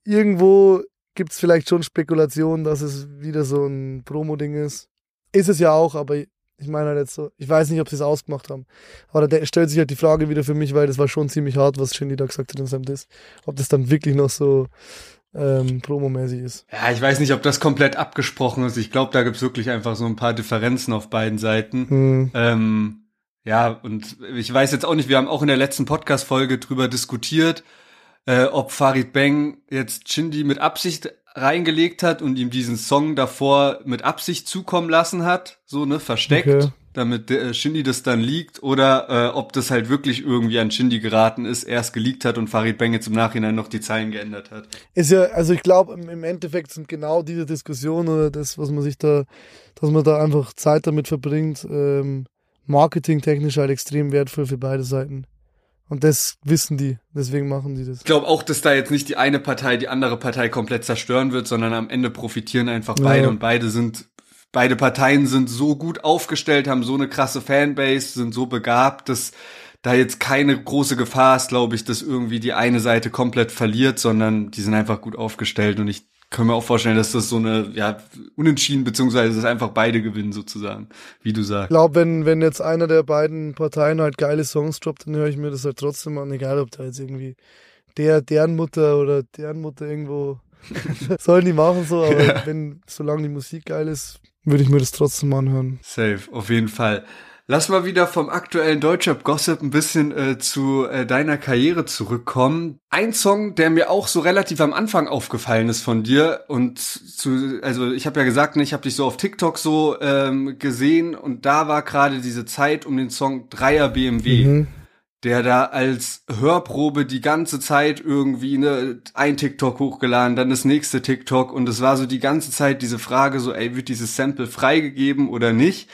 irgendwo gibt's vielleicht schon Spekulationen, dass es wieder so ein Promo-Ding ist. Ist es ja auch, aber ich meine halt jetzt so, ich weiß nicht, ob sie es ausgemacht haben. Aber da stellt sich halt die Frage wieder für mich, weil das war schon ziemlich hart, was Shindy da gesagt hat in seinem Diss. Ob das dann wirklich noch so ähm, promomäßig ist. Ja, ich weiß nicht, ob das komplett abgesprochen ist. Ich glaube, da gibt's wirklich einfach so ein paar Differenzen auf beiden Seiten. Hm. Ähm, ja, und ich weiß jetzt auch nicht, wir haben auch in der letzten Podcast-Folge drüber diskutiert, äh, ob Farid Bang jetzt Shindy mit Absicht reingelegt hat und ihm diesen Song davor mit Absicht zukommen lassen hat, so, ne, versteckt, Okay. damit äh, Shindy das dann liegt, oder äh, ob das halt wirklich irgendwie an Shindy geraten ist, erst geleakt hat und Farid Bang jetzt im Nachhinein noch die Zeilen geändert hat. Ist ja, also ich glaube, im, im Endeffekt sind genau diese Diskussionen oder das, was man sich da, dass man da einfach Zeit damit verbringt, ähm, marketingtechnisch halt extrem wertvoll für beide Seiten. Und das wissen die, deswegen machen die das. Ich glaube auch, dass da jetzt nicht die eine Partei die andere Partei komplett zerstören wird, sondern am Ende profitieren einfach Ja. beide und beide sind beide Parteien sind so gut aufgestellt, haben so eine krasse Fanbase, sind so begabt, dass da jetzt keine große Gefahr ist, glaube ich, dass irgendwie die eine Seite komplett verliert, sondern die sind einfach gut aufgestellt und ich kann mir auch vorstellen, dass das so eine, ja, unentschieden, beziehungsweise dass einfach beide gewinnen sozusagen, wie du Ich sagst. glaube, wenn, wenn jetzt einer der beiden Parteien halt geile Songs droppt, dann höre ich mir das halt trotzdem an, egal ob da jetzt irgendwie der, deren Mutter oder deren Mutter irgendwo sollen die machen so, aber Ja. wenn, solange die Musik geil ist, würde ich mir das trotzdem anhören. Safe, auf jeden Fall. Lass mal wieder vom aktuellen Deutschrap-Gossip ein bisschen äh, zu äh, deiner Karriere zurückkommen. Ein Song, der mir auch so relativ am Anfang aufgefallen ist von dir und zu, also ich habe ja gesagt, ne, ich habe dich so auf TikTok so ähm, gesehen und da war gerade diese Zeit um den Song Dreier BMW Mhm. der da als Hörprobe die ganze Zeit irgendwie ne, ein TikTok hochgeladen, dann das nächste TikTok und es war so die ganze Zeit diese Frage so, ey, wird dieses Sample freigegeben oder nicht?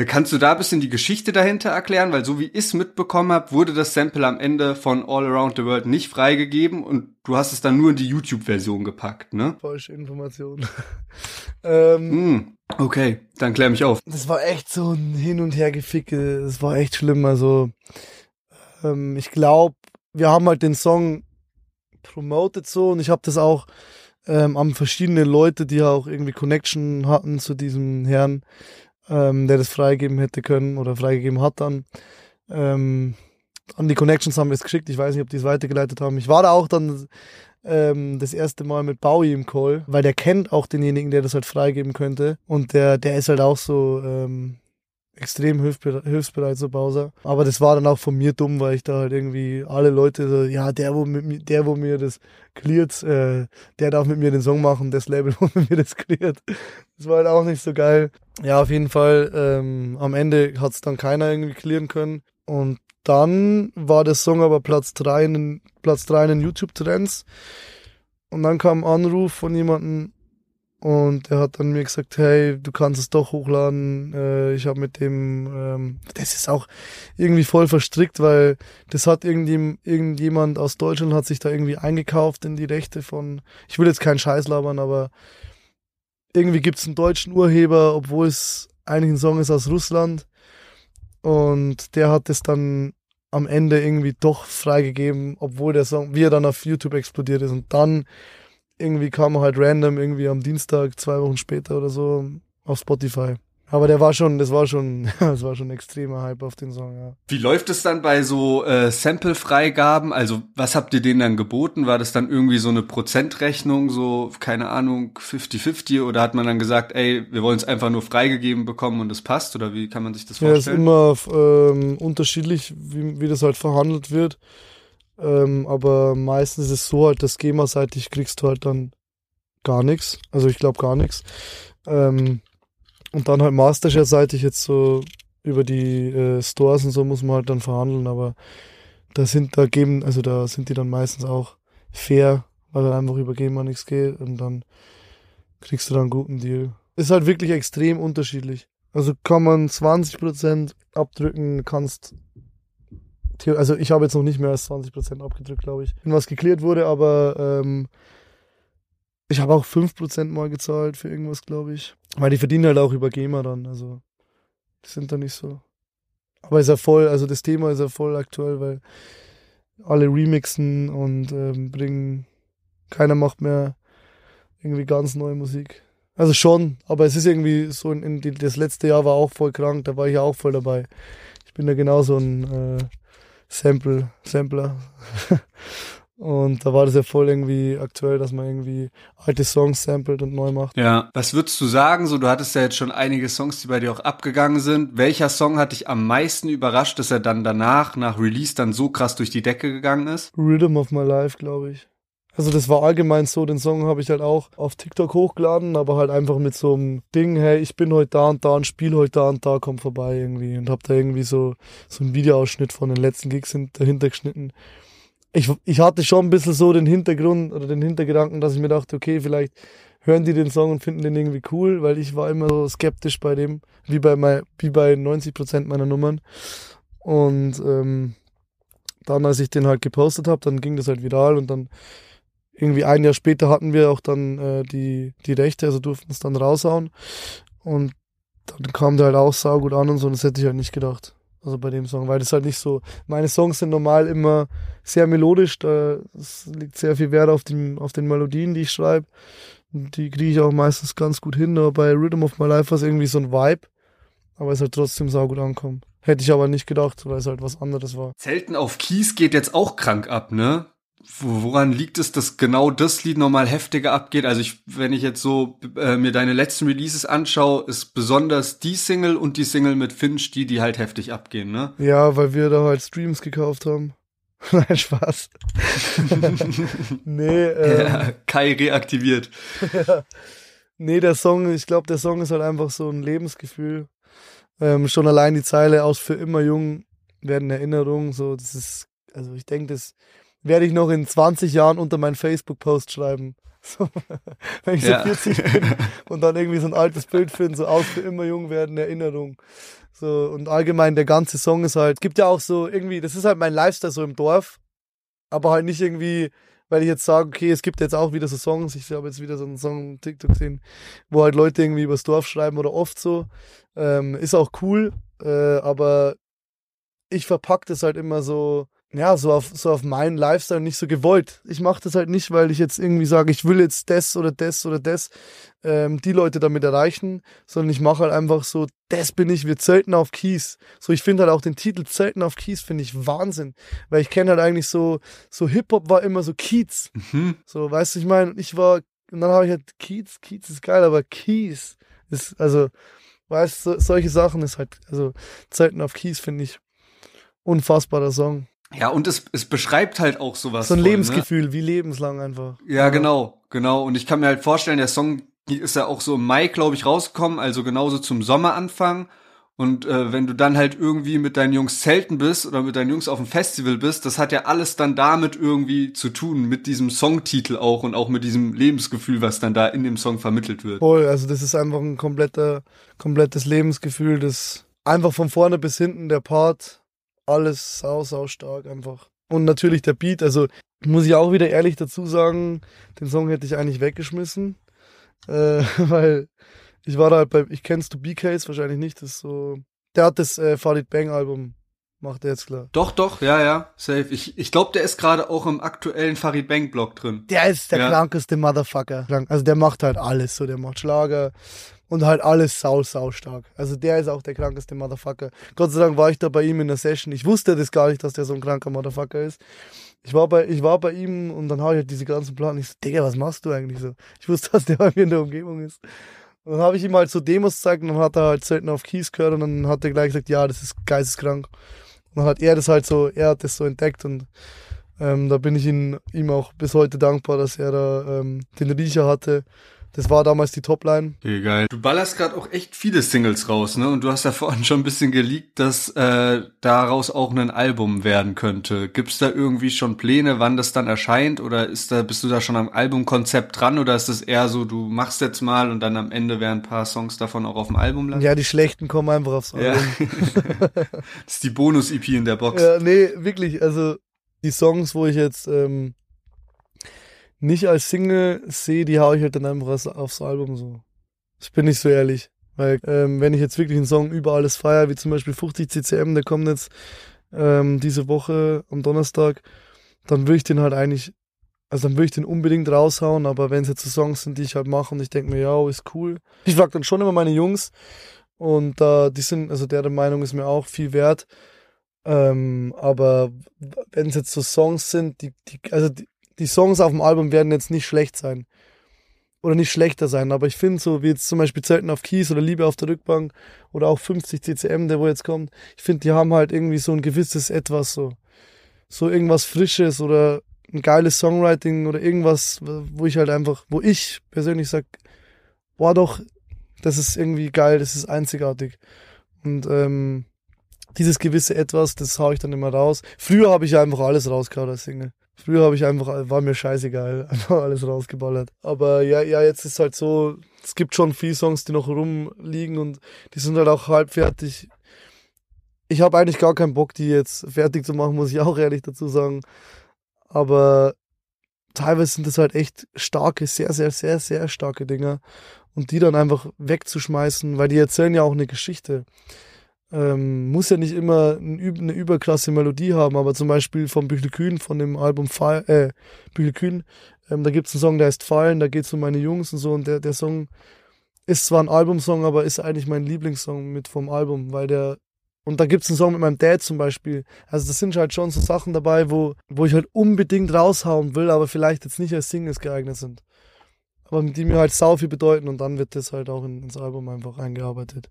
Äh, Kannst du da ein bisschen die Geschichte dahinter erklären? Weil so wie ich es mitbekommen habe, wurde das Sample am Ende von All Around the World nicht freigegeben und du hast es dann nur in die YouTube-Version gepackt, ne? Falsche Information. ähm, Hm, okay, dann klär mich auf. das war echt so ein Hin- und Hergeficke. Das war echt schlimm. Also, ähm, ich glaube, wir haben halt den Song promoted so und ich habe das auch ähm, an verschiedene Leute, die auch irgendwie Connection hatten zu diesem Herrn, ähm, der das freigeben hätte können oder freigegeben hat dann. Ähm, an die Connections haben wir es geschickt. Ich weiß nicht, ob die es weitergeleitet haben. Ich war da auch dann ähm, das erste Mal mit Bowie im Call, weil der kennt auch denjenigen, der das halt freigeben könnte. Und der, der ist halt auch so, ähm, extrem hilfsbereit, so Bowser. Aber das war dann auch von mir dumm, weil ich da halt irgendwie alle Leute so, ja, der, wo mit der, wo mir das cleart, äh, der darf mit mir den Song machen, das Label, wo mir das cleart. Das war halt auch nicht so geil. Ja, auf jeden Fall, ähm, am Ende hat es dann keiner irgendwie clearen können. Und dann war der Song aber Platz drei in den, Platz drei in den YouTube-Trends. Und dann kam ein Anruf von jemandem, und er hat dann mir gesagt, hey, du kannst es doch hochladen. Äh, ich habe mit dem, ähm, das ist auch irgendwie voll verstrickt, weil das hat irgendwie, irgendjemand aus Deutschland hat sich da irgendwie eingekauft in die Rechte von, ich will jetzt keinen Scheiß labern, aber irgendwie gibt's einen deutschen Urheber, obwohl es eigentlich ein Song ist aus Russland. Und der hat es dann am Ende irgendwie doch freigegeben, obwohl der Song, wie er dann auf YouTube explodiert ist. Und dann irgendwie kam er halt random irgendwie am Dienstag, zwei Wochen später oder so, auf Spotify. Aber der war schon, das war schon, das war schon ein extremer Hype auf den Song, ja. Wie läuft es dann bei so äh, Sample-Freigaben? Also was habt ihr denen dann geboten? War das dann irgendwie so eine Prozentrechnung, so, keine Ahnung, 50-50? Oder hat man dann gesagt, ey, wir wollen es einfach nur freigegeben bekommen und es passt? Oder wie kann man sich das vorstellen? Ja, ist immer ähm, unterschiedlich, wie, wie das halt verhandelt wird. Ähm, aber meistens ist es so halt, dass GEMA-seitig kriegst du halt dann gar nichts. Also ich glaube gar nichts. Ähm, und dann halt Mastershare-seitig jetzt so über die äh, Stores und so muss man halt dann verhandeln, aber da sind, da geben, also da sind die dann meistens auch fair, weil dann einfach über GEMA nichts geht und dann kriegst du dann einen guten Deal. Ist halt wirklich extrem unterschiedlich. Also kann man 20% abdrücken, kannst also ich habe jetzt noch nicht mehr als 20% abgedrückt, glaube ich. Was geklärt wurde, aber ähm, ich habe auch 5% mal gezahlt für irgendwas, glaube ich. Weil die verdienen halt auch über GEMA dann, also die sind da nicht so. Aber ist ja voll, also das Thema ist ja voll aktuell, weil alle remixen und ähm, bringen, keiner macht mehr irgendwie ganz neue Musik. Also schon, aber es ist irgendwie so, in, in das letzte Jahr war auch voll krank, da war ich ja auch voll dabei. Ich bin da genauso ein äh, Sample, Sampler. Und da war das ja voll irgendwie aktuell, dass man irgendwie alte Songs samplet und neu macht. Ja, was würdest du sagen? So, du hattest ja jetzt schon einige Songs, die bei dir auch abgegangen sind. Welcher Song hat dich am meisten überrascht, dass er dann danach, nach Release, dann so krass durch die Decke gegangen ist? Rhythm of My Life, glaube ich. Also das war allgemein so, den Song habe ich halt auch auf TikTok hochgeladen, aber halt einfach mit so einem Ding, hey, ich bin heute da und da und spiel heute da und da, komm vorbei irgendwie und hab da irgendwie so so einen Videoausschnitt von den letzten Gigs dahinter geschnitten. Ich, ich hatte schon ein bisschen so den Hintergrund oder den Hintergedanken, dass ich mir dachte, okay, vielleicht hören die den Song und finden den irgendwie cool, weil ich war immer so skeptisch bei dem, wie bei, mein, wie bei 90 Prozent meiner Nummern. Und ähm, dann, als ich den halt gepostet habe, dann ging das halt viral und dann irgendwie ein Jahr später hatten wir auch dann äh, die, die Rechte, also durften es dann raushauen. Und dann kam der halt auch saugut an und so, und das hätte ich halt nicht gedacht. Also bei dem Song, weil das halt nicht so. Meine Songs sind normal immer sehr melodisch, da liegt sehr viel Wert auf, den, auf den Melodien, die ich schreibe. Die kriege ich auch meistens ganz gut hin, aber bei Rhythm of My Life war es irgendwie so ein Vibe, aber es halt trotzdem saugut ankommt. Hätte ich aber nicht gedacht, weil es halt was anderes war. Zelten auf Kies geht jetzt auch krank ab, ne? Woran liegt es, dass genau das Lied nochmal heftiger abgeht? Also ich, wenn ich jetzt so äh, mir deine letzten Releases anschaue, ist besonders die Single und die Single mit Finch die, die halt heftig abgehen, ne? Ja, weil wir da halt Streams gekauft haben. Nein, Spaß. nee, ähm, ja, Kai reaktiviert. ja. Nee, der Song, ich glaube, der Song ist halt einfach so ein Lebensgefühl. Ähm, schon allein die Zeile aus für immer jung werden Erinnerungen, so, das ist, also ich denke, das werde ich noch in 20 Jahren unter meinen Facebook-Post schreiben. So, wenn ich so ja. 40 bin und dann irgendwie so ein altes Bild finde, so aus für immer jung werden, Erinnerung. So, und allgemein der ganze Song ist halt, gibt ja auch so irgendwie, das ist halt mein Lifestyle so im Dorf, aber halt nicht irgendwie, weil ich jetzt sage, okay, es gibt jetzt auch wieder so Songs, ich habe jetzt wieder so einen Song auf TikTok gesehen, wo halt Leute irgendwie übers Dorf schreiben oder oft so. Ähm, ist auch cool, äh, aber ich verpacke das halt immer so, ja, so auf, so auf meinen Lifestyle nicht so gewollt. Ich mache das halt nicht, weil ich jetzt irgendwie sage, ich will jetzt das oder das oder das, ähm, die Leute damit erreichen, sondern ich mache halt einfach so, das bin ich, wir zelten auf Kies. So, ich finde halt auch den Titel Zelten auf Kies finde ich Wahnsinn, weil ich kenne halt eigentlich so, so Hip-Hop war immer so Kiez. Mhm. So, weißt du, ich meine, ich war, und dann habe ich halt Kiez, Kiez ist geil, aber Kies ist, also, Weißt du, solche Sachen ist halt, also Zelten auf Kies finde ich unfassbarer Song. Ja, und es, es beschreibt halt auch sowas. So ein von, ne? Lebensgefühl, wie lebenslang einfach. Ja, genau, genau. Und ich kann mir halt vorstellen, der Song ist ja auch so im Mai, glaube ich, rausgekommen, also genauso zum Sommeranfang. Und äh, wenn du dann halt irgendwie mit deinen Jungs zelten bist oder mit deinen Jungs auf dem Festival bist, das hat ja alles dann damit irgendwie zu tun, mit diesem Songtitel auch und auch mit diesem Lebensgefühl, was dann da in dem Song vermittelt wird. Voll, also das ist einfach ein kompletter, komplettes Lebensgefühl, das einfach von vorne bis hinten der Part, alles sau, sau stark einfach. Und natürlich der Beat, also muss ich auch wieder ehrlich dazu sagen, den Song hätte ich eigentlich weggeschmissen, äh, weil ich war da halt bei, ich kennst du BKs wahrscheinlich nicht, das ist so, der hat das äh, Farid Bang Album, macht er jetzt klar. Doch, doch, ja, ja, safe. Ich, ich glaube, der ist gerade auch im aktuellen Farid Bang Blog drin. Der ist der Ja. krankeste Motherfucker. Also der macht halt alles so, der macht Schlager und halt alles sau, sau stark. Also der ist auch der krankeste Motherfucker. Gott sei Dank war ich da bei ihm in der Session. Ich wusste das gar nicht, dass der so ein kranker Motherfucker ist. Ich war bei, ich war bei ihm und dann habe ich halt diese ganzen Platten. Ich so, Digga, was machst du eigentlich so? Ich wusste, dass der bei mir in der Umgebung ist. Und dann habe ich ihm halt so Demos gezeigt und dann hat er halt selten auf Keys gehört und dann hat er gleich gesagt, ja, das ist geisteskrank. Und dann hat er das halt so, er hat das so entdeckt und ähm, da bin ich ihn, ihm auch bis heute dankbar, dass er da ähm, den Riecher hatte. Das war damals die Topline. Okay, geil. Du ballerst gerade auch echt viele Singles raus, ne? Und du hast ja vorhin schon ein bisschen geleakt, dass äh, daraus auch ein Album werden könnte. Gibt's da irgendwie schon Pläne, wann das dann erscheint? Oder ist da, bist du da schon am Albumkonzept dran? Oder ist das eher so, du machst jetzt mal und dann am Ende werden ein paar Songs davon auch auf dem Album landen? Ja, die schlechten kommen einfach aufs Ja. Album. das ist die Bonus-EP in der Box. Ja, nee, wirklich. Also die Songs, wo ich jetzt ähm, nicht als Single sehe, die hau ich halt dann einfach aufs- Album so. Ich bin nicht so ehrlich. Weil ähm, wenn ich jetzt wirklich einen Song über alles feier, wie zum Beispiel 50 CCM, der kommt jetzt ähm, diese Woche am Donnerstag, dann will ich den halt eigentlich, also dann will ich den unbedingt raushauen, aber wenn es jetzt so Songs sind, die ich halt mache und ich denke mir, ja, ist cool. Ich frag dann schon immer meine Jungs und äh, die sind, also deren Meinung ist mir auch viel wert. Ähm, aber wenn es jetzt so Songs sind, die, die, also die, die Songs auf dem Album werden jetzt nicht schlecht sein. Oder nicht schlechter sein, aber ich finde so, wie jetzt zum Beispiel Zelten auf Kies oder Liebe auf der Rückbank oder auch 50 CCM, der wo jetzt kommt, ich finde, die haben halt irgendwie so ein gewisses Etwas so. So irgendwas Frisches oder ein geiles Songwriting oder irgendwas, wo ich halt einfach, wo ich persönlich sag, boah doch, das ist irgendwie geil, das ist einzigartig. Und ähm, dieses gewisse Etwas, das hau ich dann immer raus. Früher habe ich einfach alles rausgehauen als Single. Früher habe ich einfach, war mir scheißegal, einfach alles rausgeballert. Aber ja, ja, jetzt ist halt so, es gibt schon viele Songs, die noch rumliegen und die sind halt auch halb fertig. Ich habe eigentlich gar keinen Bock, die jetzt fertig zu machen, muss ich auch ehrlich dazu sagen. Aber teilweise sind das halt echt starke, sehr, sehr, sehr, sehr starke Dinger. Und die dann einfach wegzuschmeißen, weil die erzählen ja auch eine Geschichte ähm, muss ja nicht immer eine überklasse Melodie haben, aber zum Beispiel von Büchel Kühn, von dem Album Fall, äh, Büchel Kühn, ähm, da gibt's einen Song, der heißt Fallen, da geht's um meine Jungs und so und der, der Song ist zwar ein Albumsong, aber ist eigentlich mein Lieblingssong mit vom Album, weil der und da gibt's einen Song mit meinem Dad zum Beispiel. Also das sind halt schon so Sachen dabei, wo, wo ich halt unbedingt raushauen will, aber vielleicht jetzt nicht als Singles geeignet sind. Aber die mir halt sau viel bedeuten und dann wird das halt auch in, ins Album einfach eingearbeitet.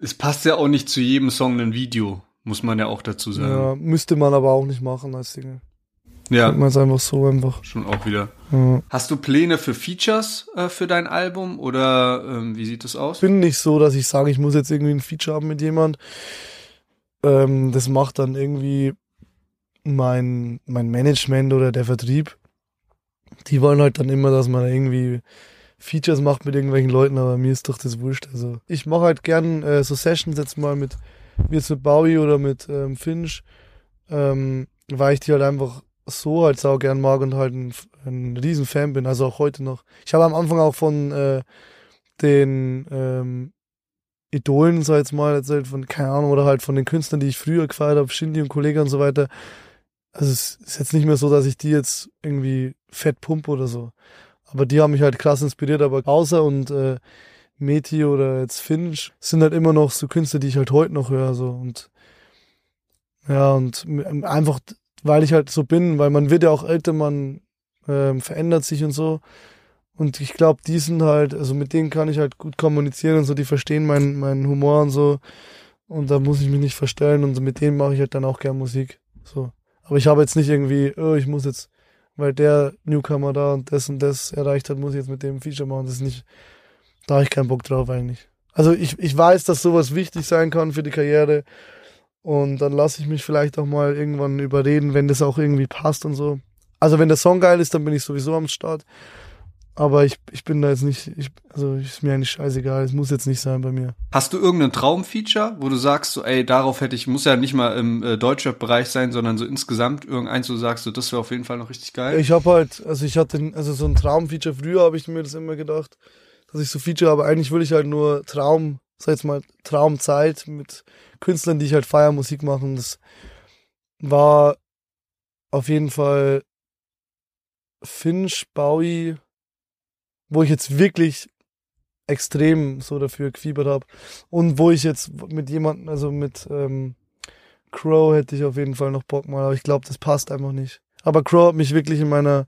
Es passt ja auch nicht zu jedem Song ein Video, muss man ja auch dazu sagen. Ja, müsste man aber auch nicht machen als Single. Ja, Man es einfach so einfach. schon auch wieder. Ja. Hast du Pläne für Features äh, für dein Album oder ähm, wie sieht es aus? bin nicht so, dass ich sage, ich muss jetzt irgendwie ein Feature haben mit jemand. Ähm, das macht dann irgendwie mein, mein Management oder der Vertrieb. Die wollen halt dann immer, dass man irgendwie Features macht mit irgendwelchen Leuten, aber mir ist doch das wurscht. Also ich mache halt gern äh, so Sessions jetzt mal mit, wie jetzt mit Bowie oder mit ähm, Finch, ähm, weil ich die halt einfach so halt sau gern mag und halt ein, ein riesen Fan bin, also auch heute noch. Ich habe am Anfang auch von äh, den ähm, Idolen, sag jetzt mal, erzählt von, keine Ahnung, oder halt von den Künstlern, die ich früher gefeiert habe, Shindy und Kollege und so weiter. Also es ist jetzt nicht mehr so, dass ich die jetzt irgendwie fett pumpe oder so. Aber die haben mich halt krass inspiriert, aber außer und äh, Meti oder jetzt Finch sind halt immer noch so Künstler, die ich halt heute noch höre, so und ja, und einfach, weil ich halt so bin, weil man wird ja auch älter, man ähm, verändert sich und so. Und ich glaube, die sind halt, also mit denen kann ich halt gut kommunizieren und so, die verstehen meinen meinen Humor und so. Und da muss ich mich nicht verstellen und mit denen mache ich halt dann auch gern Musik. So. Aber ich habe jetzt nicht irgendwie, oh, ich muss jetzt, weil der Newcomer da und das und das erreicht hat, muss ich jetzt mit dem Feature machen. Das ist nicht, da habe ich keinen Bock drauf eigentlich. Also ich, ich weiß, dass sowas wichtig sein kann für die Karriere. Und dann lasse ich mich vielleicht auch mal irgendwann überreden, wenn das auch irgendwie passt und so. Also wenn der Song geil ist, dann bin ich sowieso am Start. Aber ich, ich bin da jetzt nicht, ich, also ist mir eigentlich scheißegal, es muss jetzt nicht sein bei mir. Hast du irgendeinen Traumfeature, wo du sagst, so, ey, darauf hätte ich, muss ja nicht mal im äh, Deutschrap-Bereich sein, sondern so insgesamt irgendeins, wo du sagst, so, das wäre auf jeden Fall noch richtig geil? Ich habe halt, also ich hatte, also so ein Traumfeature, früher habe ich mir das immer gedacht, dass ich so Feature habe, eigentlich will ich halt nur Traum, sag jetzt mal, Traumzeit mit Künstlern, die ich halt feier, Musik machen. Das war auf jeden Fall Finch, Bowie, wo ich jetzt wirklich extrem so dafür gefiebert habe. Und wo ich jetzt mit jemandem, also mit ähm, Crow hätte ich auf jeden Fall noch Bock mal, aber ich glaube, das passt einfach nicht. Aber Crow hat mich wirklich in meiner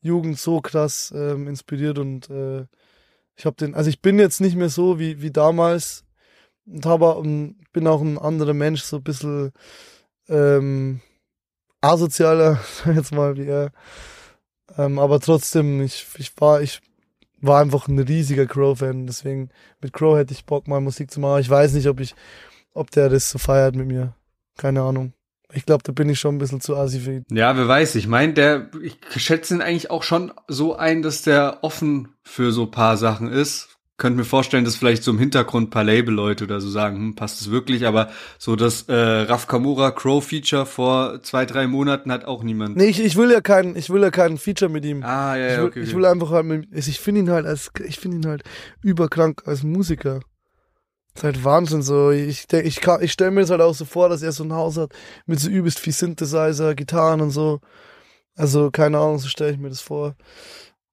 Jugend so krass ähm, inspiriert und äh, ich habe den, also ich bin jetzt nicht mehr so wie, wie damals und habe um, bin auch ein anderer Mensch, so ein bisschen ähm, asozialer, jetzt mal, wie er. Ähm, aber trotzdem, ich, ich war, ich war einfach ein riesiger Crow-Fan. Deswegen mit Crow hätte ich Bock, mal Musik zu machen. Ich weiß nicht, ob ich, ob der das so feiert mit mir. Keine Ahnung. Ich glaube, da bin ich schon ein bisschen zu assi für ihn. Ja, wer weiß. Ich meine, der, ich schätze ihn eigentlich auch schon so ein, dass der offen für so paar Sachen ist könnte mir vorstellen, dass vielleicht so im Hintergrund paar Label-Leute oder so sagen, hm, passt es wirklich, aber so das äh, Raf Kamura Crow-Feature vor zwei, drei Monaten hat auch niemand. Nee, ich, ich will ja keinen, ich will ja keinen Feature mit ihm. Ah, ja, ja, ich will, okay, okay. Ich will einfach halt mit, ich finde ihn halt als, ich finde ihn halt überkrank als Musiker. Das ist halt Wahnsinn so. Ich denk, ich kann, ich stelle mir das halt auch so vor, dass er so ein Haus hat mit so übelst viel Synthesizer, Gitarren und so. Also keine Ahnung, so stelle ich mir das vor.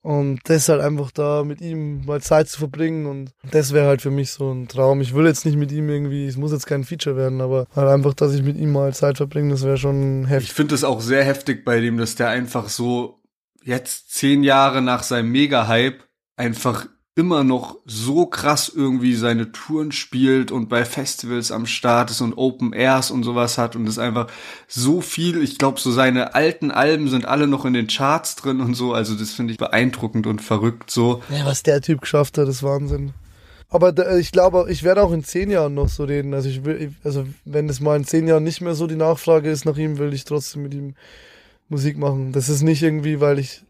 Und das halt einfach da mit ihm mal Zeit zu verbringen und das wäre halt für mich so ein Traum. Ich will jetzt nicht mit ihm irgendwie, es muss jetzt kein Feature werden, aber halt einfach, dass ich mit ihm mal Zeit verbringe, das wäre schon heftig. Ich finde es auch sehr heftig bei dem, dass der einfach so jetzt zehn Jahre nach seinem Mega-Hype einfach immer noch so krass irgendwie seine Touren spielt und bei Festivals am Start ist und Open Airs und sowas hat und ist einfach so viel. Ich glaube, so seine alten Alben sind alle noch in den Charts drin und so. Also das finde ich beeindruckend und verrückt so. Ja, was der Typ geschafft hat, ist Wahnsinn. Aber ich glaube, ich werde auch in zehn Jahren noch so reden. Also ich will, also wenn es mal in zehn Jahren nicht mehr so die Nachfrage ist nach ihm, will ich trotzdem mit ihm Musik machen. Das ist nicht irgendwie, weil ich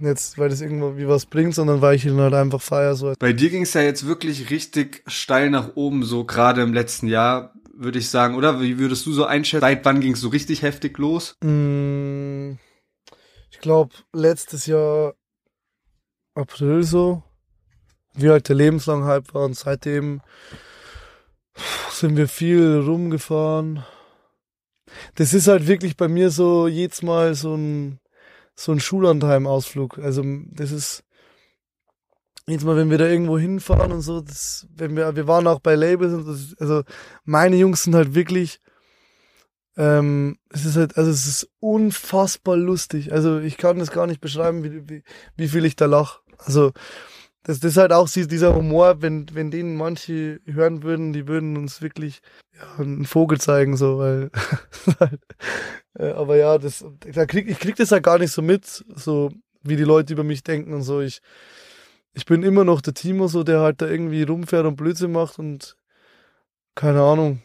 jetzt, weil das irgendwie was bringt, sondern weil ich ihn halt einfach feier. So. Bei dir ging es ja jetzt wirklich richtig steil nach oben, so gerade im letzten Jahr, würde ich sagen, oder? Wie würdest du so einschätzen? Seit wann ging es so richtig heftig los? Mm, ich glaube, letztes Jahr April so, wie halt der lebenslang Hype war und seitdem sind wir viel rumgefahren. Das ist halt wirklich bei mir so jedes Mal so ein so ein Schullandheim-Ausflug. Also das ist jetzt mal, wenn wir da irgendwo hinfahren und so, das, wenn wir, wir waren auch bei Labels und das, also meine Jungs sind halt wirklich, ähm, es ist halt, also es ist unfassbar lustig. Also ich kann das gar nicht beschreiben, wie, wie, wie viel ich da lach. Also das, ist halt auch dieser Humor, wenn, wenn den manche hören würden, die würden uns wirklich ja, einen Vogel zeigen, so, weil äh, aber ja, das, da krieg, ich krieg das ja gar nicht so mit, so wie die Leute über mich denken und so. Ich, ich bin immer noch der Timo, so, der halt da irgendwie rumfährt und Blödsinn macht und keine Ahnung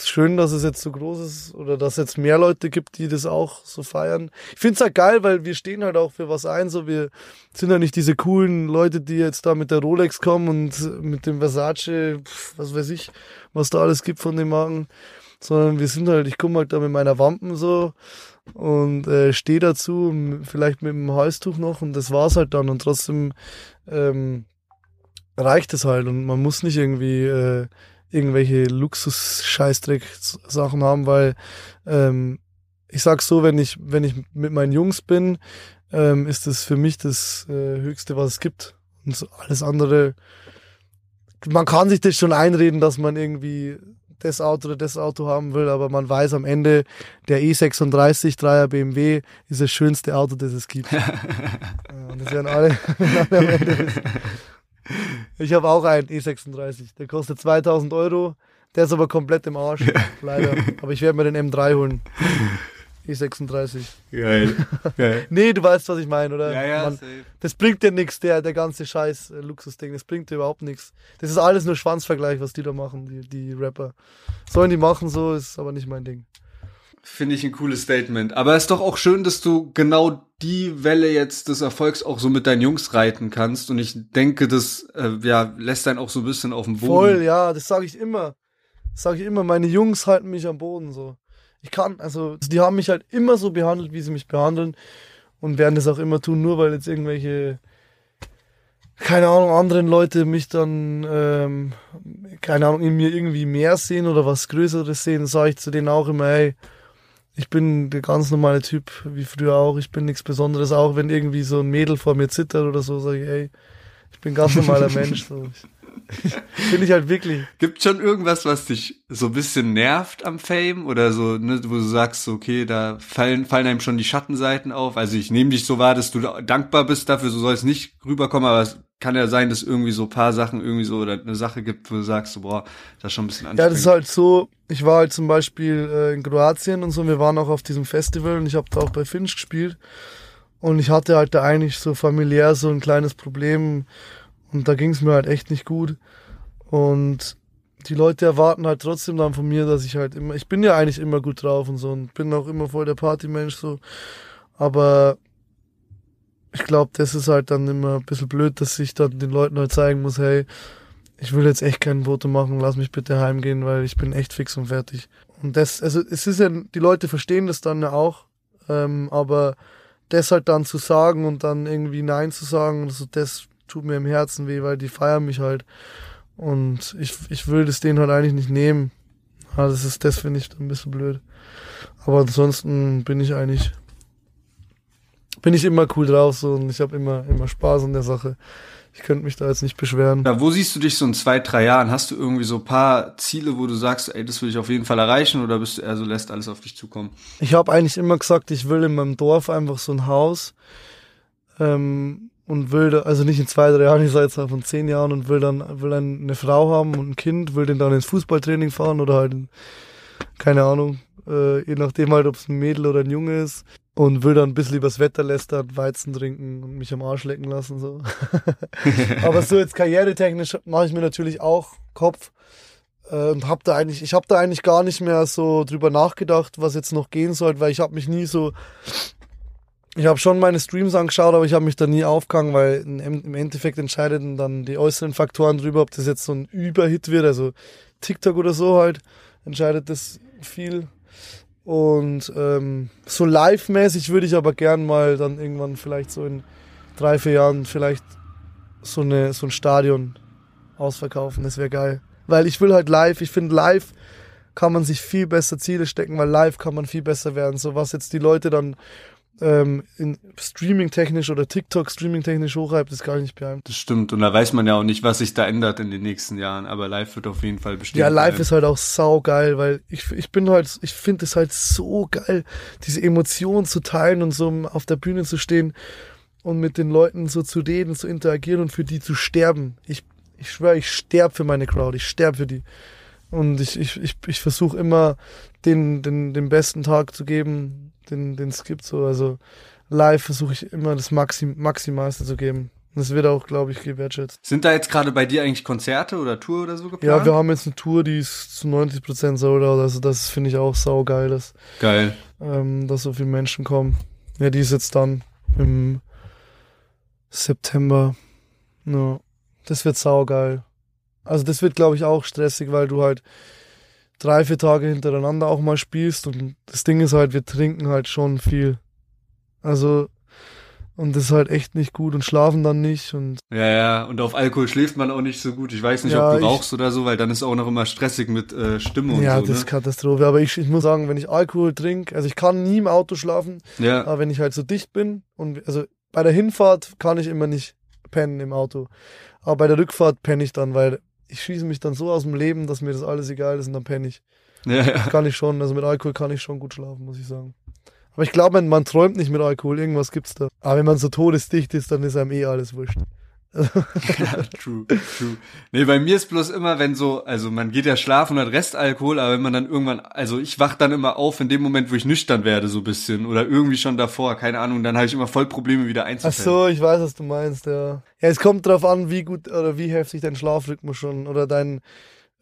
ist schön, dass es jetzt so groß ist oder dass es jetzt mehr Leute gibt, die das auch so feiern. Ich finde es halt geil, weil wir stehen halt auch für was ein. So, wir sind ja nicht diese coolen Leute, die jetzt da mit der Rolex kommen und mit dem Versace, was weiß ich, was da alles gibt von den Marken. Sondern wir sind halt, ich komme halt da mit meiner Wampen so und äh, stehe dazu, vielleicht mit dem Halstuch noch und das war's halt dann. Und trotzdem ähm, reicht es halt und man muss nicht irgendwie äh, irgendwelche Luxus-Scheißdreck-Sachen haben, weil ähm, ich sag's so, wenn ich, wenn ich mit meinen Jungs bin, ähm, ist das für mich das äh, Höchste, was es gibt. Und so alles andere, man kann sich das schon einreden, dass man irgendwie das Auto oder das Auto haben will, aber man weiß am Ende, der E36 3er BMW ist das schönste Auto, das es gibt. Und das werden alle, alle am Ende wissen. Ich habe auch einen E36. Der kostet 2000 Euro. Der ist aber komplett im Arsch. Leider. Aber ich werde mir den M3 holen. E36. Geil. Geil. Nee, du weißt, was ich meine, oder? Ja, ja, Man, safe. das bringt dir nichts, der, der ganze Scheiß äh, Luxusding. Das bringt dir überhaupt nichts. Das ist alles nur Schwanzvergleich, was die da machen, die, die Rapper. Sollen die machen, so ist aber nicht mein Ding. Finde ich ein cooles Statement. Aber es ist doch auch schön, dass du genau die Welle jetzt des Erfolgs auch so mit deinen Jungs reiten kannst. Und ich denke, das äh, ja, lässt dann auch so ein bisschen auf dem Boden. Voll, ja, das sage ich immer. Sage ich immer. Meine Jungs halten mich am Boden so. Ich kann, also die haben mich halt immer so behandelt, wie sie mich behandeln und werden das auch immer tun, nur weil jetzt irgendwelche, keine Ahnung, anderen Leute mich dann, ähm, keine Ahnung, in mir irgendwie mehr sehen oder was Größeres sehen, sage ich zu denen auch immer, hey, ich bin der ganz normale Typ, wie früher auch, ich bin nichts Besonderes, auch wenn irgendwie so ein Mädel vor mir zittert oder so, sage ich, hey, ich bin ganz normaler Mensch. So. Bin ich halt wirklich. Gibt schon irgendwas, was dich so ein bisschen nervt am Fame oder so, ne, wo du sagst, okay, da fallen, fallen einem schon die Schattenseiten auf. Also ich nehme dich so wahr, dass du da dankbar bist dafür, so soll es nicht rüberkommen, aber es kann ja sein, dass irgendwie so paar Sachen irgendwie so oder eine Sache gibt, wo du sagst, so, boah, das ist schon ein bisschen Ja, anstrengend. das ist halt so, ich war halt zum Beispiel äh, in Kroatien und so, wir waren auch auf diesem Festival und ich habe da auch bei Finch gespielt. Und ich hatte halt da eigentlich so familiär so ein kleines Problem und da ging es mir halt echt nicht gut. Und die Leute erwarten halt trotzdem dann von mir, dass ich halt immer, ich bin ja eigentlich immer gut drauf und so und bin auch immer voll der Partymensch so. Aber ich glaube, das ist halt dann immer ein bisschen blöd, dass ich dann den Leuten halt zeigen muss, hey, ich will jetzt echt kein Foto machen, lass mich bitte heimgehen, weil ich bin echt fix und fertig. Und das, also es ist ja, die Leute verstehen das dann ja auch, ähm, aber das halt dann zu sagen und dann irgendwie Nein zu sagen, also das tut mir im Herzen weh, weil die feiern mich halt. Und ich, ich will das denen halt eigentlich nicht nehmen. Ja, das ist, das finde ich ein bisschen blöd. Aber ansonsten bin ich eigentlich, bin ich immer cool drauf so und ich habe immer, immer Spaß an der Sache. Ich könnte mich da jetzt nicht beschweren. Ja, wo siehst du dich so in zwei, drei Jahren? Hast du irgendwie so ein paar Ziele, wo du sagst, ey, das will ich auf jeden Fall erreichen oder bist du eher so, lässt alles auf dich zukommen? Ich habe eigentlich immer gesagt, ich will in meinem Dorf einfach so ein Haus ähm, und will also nicht in zwei, drei Jahren, ich sage jetzt von zehn Jahren und will dann will dann eine Frau haben und ein Kind, will den dann ins Fußballtraining fahren oder halt, in, keine Ahnung, äh, je nachdem halt, ob es ein Mädel oder ein Junge ist und will dann ein bisschen übers Wetter lästern, Weizen trinken und mich am Arsch lecken lassen so. Aber so jetzt karrieretechnisch mache ich mir natürlich auch Kopf äh, und hab da eigentlich, ich habe da eigentlich gar nicht mehr so drüber nachgedacht, was jetzt noch gehen soll, weil ich habe mich nie so, ich habe schon meine Streams angeschaut, aber ich habe mich da nie aufgehangen, weil im Endeffekt entscheiden dann die äußeren Faktoren drüber, ob das jetzt so ein Überhit wird, also TikTok oder so halt, entscheidet das viel. Und ähm, so live-mäßig würde ich aber gern mal dann irgendwann vielleicht so in drei, vier Jahren vielleicht so, eine, so ein Stadion ausverkaufen. Das wäre geil. Weil ich will halt live, ich finde live kann man sich viel besser Ziele stecken, weil live kann man viel besser werden. So was jetzt die Leute dann ähm, in Streaming-technisch oder TikTok-Streaming-technisch hochhypt, ist gar nicht beheim. Das stimmt. Und da weiß man ja auch nicht, was sich da ändert in den nächsten Jahren. Aber live wird auf jeden Fall bestehen. Ja, live bleiben. ist halt auch sau geil, weil ich, ich bin halt, ich finde es halt so geil, diese Emotionen zu teilen und so auf der Bühne zu stehen und mit den Leuten so zu reden, zu interagieren und für die zu sterben. Ich, ich schwöre, ich sterbe für meine Crowd, ich sterbe für die. Und ich, ich, ich, ich versuche immer, den, den, den besten Tag zu geben, den, den gibt. So. Also live versuche ich immer das Maxim, Maximalste zu geben. Und das wird auch, glaube ich, gewertschätzt. Sind da jetzt gerade bei dir eigentlich Konzerte oder Tour oder so geplant? Ja, wir haben jetzt eine Tour, die ist zu 90% sold out. Also das finde ich auch sau geil, dass, Geil. ähm, dass so viele Menschen kommen. Ja, die ist jetzt dann im September. Ja, das wird sau geil. Also das wird, glaube ich, auch stressig, weil du halt drei, vier Tage hintereinander auch mal spielst. Und das Ding ist halt, wir trinken halt schon viel. Also, und das ist halt echt nicht gut und schlafen dann nicht. Und Ja, ja. Und auf Alkohol schläft man auch nicht so gut. Ich weiß nicht, Ja, ob du rauchst oder so, weil dann ist auch noch immer stressig mit äh, Stimme und ja, so. das ist Ne? Katastrophe. Aber ich, ich muss sagen, wenn ich Alkohol trinke, also ich kann nie im Auto schlafen, Ja. aber wenn ich halt so dicht bin und also bei der Hinfahrt kann ich immer nicht pennen im Auto. Aber bei der Rückfahrt penne ich dann, weil ich schieße mich dann so aus dem Leben, dass mir das alles egal ist und dann penne ich. ja, ja. Das kann ich schon, also mit Alkohol kann ich schon gut schlafen, muss ich sagen. Aber ich glaube, man, man träumt nicht mit Alkohol, irgendwas gibt's da. Aber wenn man so todesdicht ist, dann ist einem eh alles wurscht. Ja, true, true. Nee, bei mir ist bloß immer, wenn so, also man geht ja schlafen und hat Restalkohol, aber wenn man dann irgendwann, also ich wach dann immer auf in dem Moment, wo ich nüchtern werde, so bisschen. Oder irgendwie schon davor, keine Ahnung, dann habe ich immer voll Probleme wieder einzupennen. Ach so, ich weiß, was du meinst, ja. Ja, es kommt drauf an, wie gut oder wie heftig dein Schlafrhythmus schon oder dein,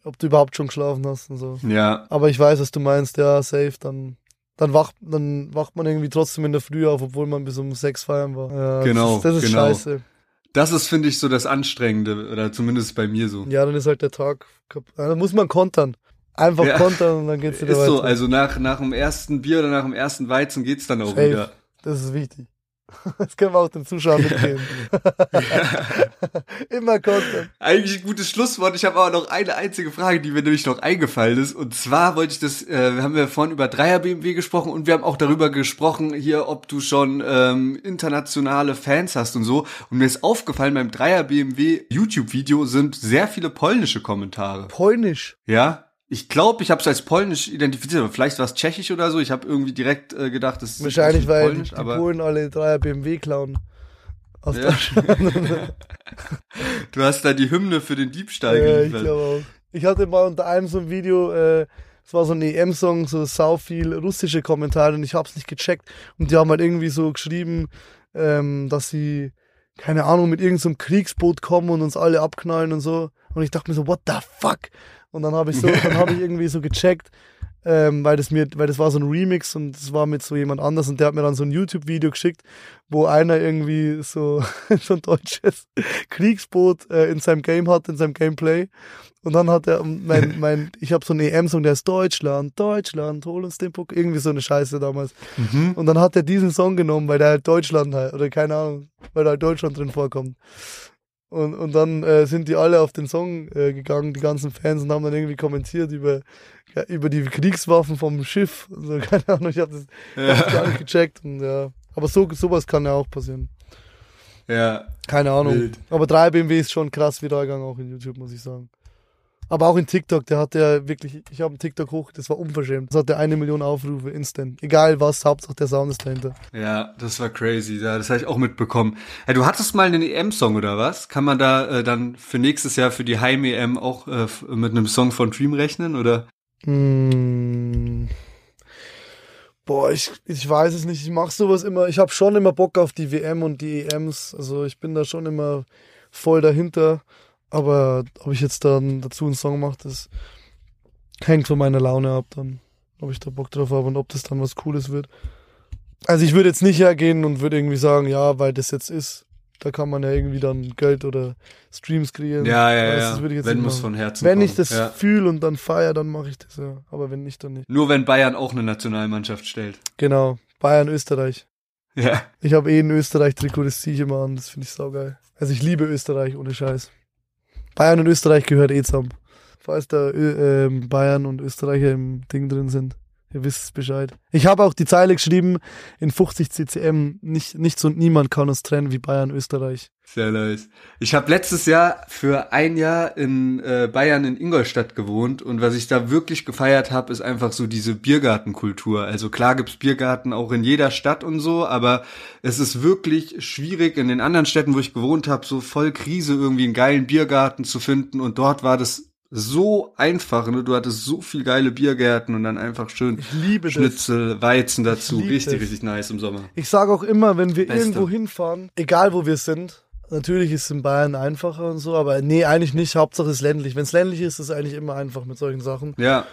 ob du überhaupt schon geschlafen hast und so. Ja. Aber ich weiß, was du meinst, ja, safe, dann dann wacht, dann wacht man irgendwie trotzdem in der Früh auf, obwohl man bis um sechs feiern war. Ja, genau. Das ist, das ist genau. scheiße. Das ist, finde ich, so das Anstrengende, oder zumindest bei mir so. Ja, dann ist halt der Tag, da muss man kontern. Einfach ja. kontern und dann geht's wieder ist weiter. Ist so, also nach, nach dem ersten Bier oder nach dem ersten Weizen geht's dann auch Safe. wieder. Das ist wichtig. Das können wir auch den Zuschauern mitgeben. Immer Content. Eigentlich ein gutes Schlusswort. Ich habe aber noch eine einzige Frage, die mir nämlich noch eingefallen ist. Und zwar wollte ich das, äh, haben wir vorhin über Dreier BMW gesprochen und wir haben auch darüber gesprochen hier, ob du schon ähm, internationale Fans hast und so. Und mir ist aufgefallen, beim Dreier BMW YouTube-Video sind sehr viele polnische Kommentare. Polnisch? Ja, ich glaube, ich habe es als polnisch identifiziert, aber vielleicht war es tschechisch oder so. Ich habe irgendwie direkt äh, gedacht, das ist wahrscheinlich weil polnisch, die, die Polen alle Dreier BMW klauen aus ja. Deutschland. du hast da die Hymne für den Diebstahl ja, geliefert. ich glaube auch. Ich hatte mal unter einem so ein Video, äh, es war so ein EM-Song, so sau viel russische Kommentare und ich hab's nicht gecheckt und die haben halt irgendwie so geschrieben, ähm, dass sie keine Ahnung mit irgendeinem so Kriegsboot kommen und uns alle abknallen und so und ich dachte mir so what the fuck und dann habe ich so, dann habe ich irgendwie so gecheckt, ähm, weil das mir, weil das war so ein Remix und das war mit so jemand anders und der hat mir dann so ein YouTube-Video geschickt, wo einer irgendwie so, so ein deutsches Kriegsboot äh, in seinem Game hat, in seinem Gameplay. Und dann hat er mein, mein, ich habe so einen EM-Song, der ist Deutschland, Deutschland, hol uns den Puck, irgendwie so eine Scheiße damals. Mhm. Und dann hat er diesen Song genommen, weil der halt Deutschland halt, oder keine Ahnung, weil da halt Deutschland drin vorkommt. Und, und dann äh, sind die alle auf den Song äh, gegangen, die ganzen Fans, und haben dann irgendwie kommentiert über, ja, über die Kriegswaffen vom Schiff. Also, keine Ahnung, ich habe das, Ja. hab das gar nicht gecheckt. Und, ja. Aber so, sowas kann ja auch passieren. Ja, Keine Ahnung. Wild. Aber 3 BMW ist schon krass viral gegangen, auch in YouTube, muss ich sagen. Aber auch in TikTok, der hat ja wirklich, ich habe einen TikTok hoch, das war unverschämt. Das hatte eine Million Aufrufe instant. Egal was, Hauptsache der Sound ist dahinter. ja, das war crazy. Ja, das habe ich auch mitbekommen. Ja, du hattest mal einen EM-Song oder was? Kann man da äh, dann für nächstes Jahr für die Heim-EM auch äh, mit einem Song von Dream rechnen oder? Hm. Boah, ich, ich weiß es nicht. Ich mache sowas immer. Ich habe schon immer Bock auf die WM und die EMs. Also ich bin da schon immer voll dahinter. Aber ob ich jetzt dann dazu einen Song mache, das hängt von meiner Laune ab dann. Ob ich da Bock drauf habe und ob das dann was Cooles wird. Also ich würde jetzt nicht hergehen und würde irgendwie sagen, ja, weil das jetzt ist. Da kann man ja irgendwie dann Geld oder Streams kreieren. Ja, ja, ja. Das würde ich jetzt wenn muss machen. von Herzen Wenn kommen. ich das ja. fühle und dann feiere, dann mache ich das ja. Aber wenn nicht, dann nicht. Nur wenn Bayern auch eine Nationalmannschaft stellt. Genau. Bayern, Österreich. Ja. Ich habe eh ein Österreich-Trikot, das ziehe ich immer an. Das finde ich saugeil. Also ich liebe Österreich, ohne Scheiß. Bayern und Österreich gehört eh zusammen. Falls da Ö ähm, Bayern und Österreicher im Ding drin sind. Ihr wisst Bescheid. Ich habe auch die Zeile geschrieben in 50 CCM. Nicht, nichts und niemand kann uns trennen wie Bayern, Österreich. Sehr nice. Ich habe letztes Jahr für ein Jahr in äh, Bayern in Ingolstadt gewohnt und was ich da wirklich gefeiert habe, ist einfach so diese Biergartenkultur. Also klar gibt's Biergarten auch in jeder Stadt und so, aber es ist wirklich schwierig in den anderen Städten, wo ich gewohnt habe, so voll Krise irgendwie einen geilen Biergarten zu finden und dort war das so einfach, ne? Du hattest so viel geile Biergärten und dann einfach schön liebe das. Schnitzel, Weizen dazu. Richtig, das. richtig nice im Sommer. Ich sage auch immer, wenn wir Beste. irgendwo hinfahren, egal wo wir sind, natürlich ist es in Bayern einfacher und so, aber nee, eigentlich nicht. Hauptsache es ist ländlich. Wenn es ländlich ist, ist es eigentlich immer einfach mit solchen Sachen. Ja,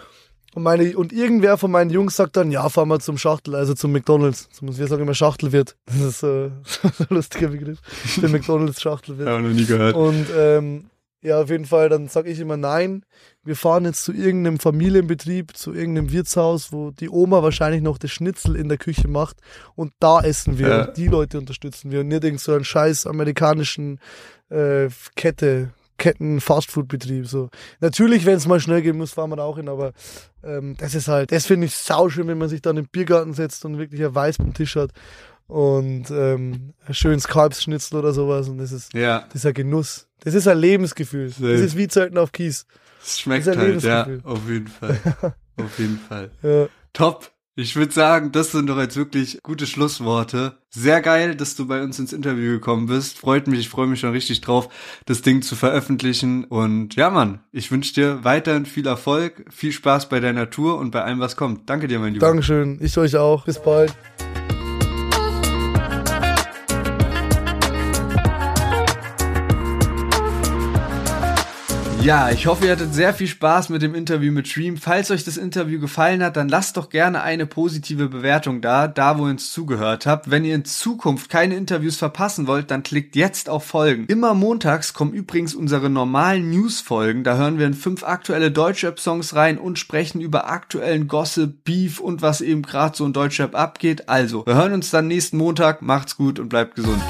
Und, meine, und irgendwer von meinen Jungs sagt dann, ja, fahren wir zum Schachtel, also zum McDonalds. Wir sagen immer Schachtelwirt. Das ist äh, ein lustiger Begriff. Der McDonalds Schachtelwirt. habe noch nie gehört. Und ähm, ja, auf jeden Fall, dann sage ich immer nein. Wir fahren jetzt zu irgendeinem Familienbetrieb, zu irgendeinem Wirtshaus, wo die Oma wahrscheinlich noch das Schnitzel in der Küche macht und da essen wir. Ja. Und die Leute unterstützen wir und nicht irgend so einen scheiß amerikanischen äh, Kette, Ketten-Fastfood-Betrieb. So. Natürlich, wenn es mal schnell gehen muss, fahren wir da auch hin, aber ähm, das ist halt, das finde ich sauschön, wenn man sich dann im Biergarten setzt und wirklich ein Weiß am Tisch hat und ähm, schönes Kalbsschnitzel oder sowas und das ist Ja, ein Genuss. Das ist ein Lebensgefühl. Safe. Das ist wie Zelten auf Kies. es schmeckt Das ein halt, ja, auf jeden Fall. auf jeden Fall. Ja. Top. Ich würde sagen, das sind doch jetzt wirklich gute Schlussworte. Sehr geil, dass du bei uns ins Interview gekommen bist. Freut mich, ich freue mich schon richtig drauf, das Ding zu veröffentlichen. Und ja, Mann, ich wünsche dir weiterhin viel Erfolg, viel Spaß bei deiner Tour und bei allem, was kommt. Danke dir, mein Lieber. Dankeschön, ich euch auch. Bis bald. Ja, ich hoffe, ihr hattet sehr viel Spaß mit dem Interview mit Stream. Falls euch das Interview gefallen hat, dann lasst doch gerne eine positive Bewertung da, da wo ihr uns zugehört habt. Wenn ihr in Zukunft keine Interviews verpassen wollt, dann klickt jetzt auf Folgen. Immer montags kommen übrigens unsere normalen News-Folgen. Da hören wir in fünf aktuelle Deutschrap-Songs rein und sprechen über aktuellen Gossip, Beef und was eben gerade so in Deutschrap abgeht. Also, wir hören uns dann nächsten Montag. Macht's gut und bleibt gesund.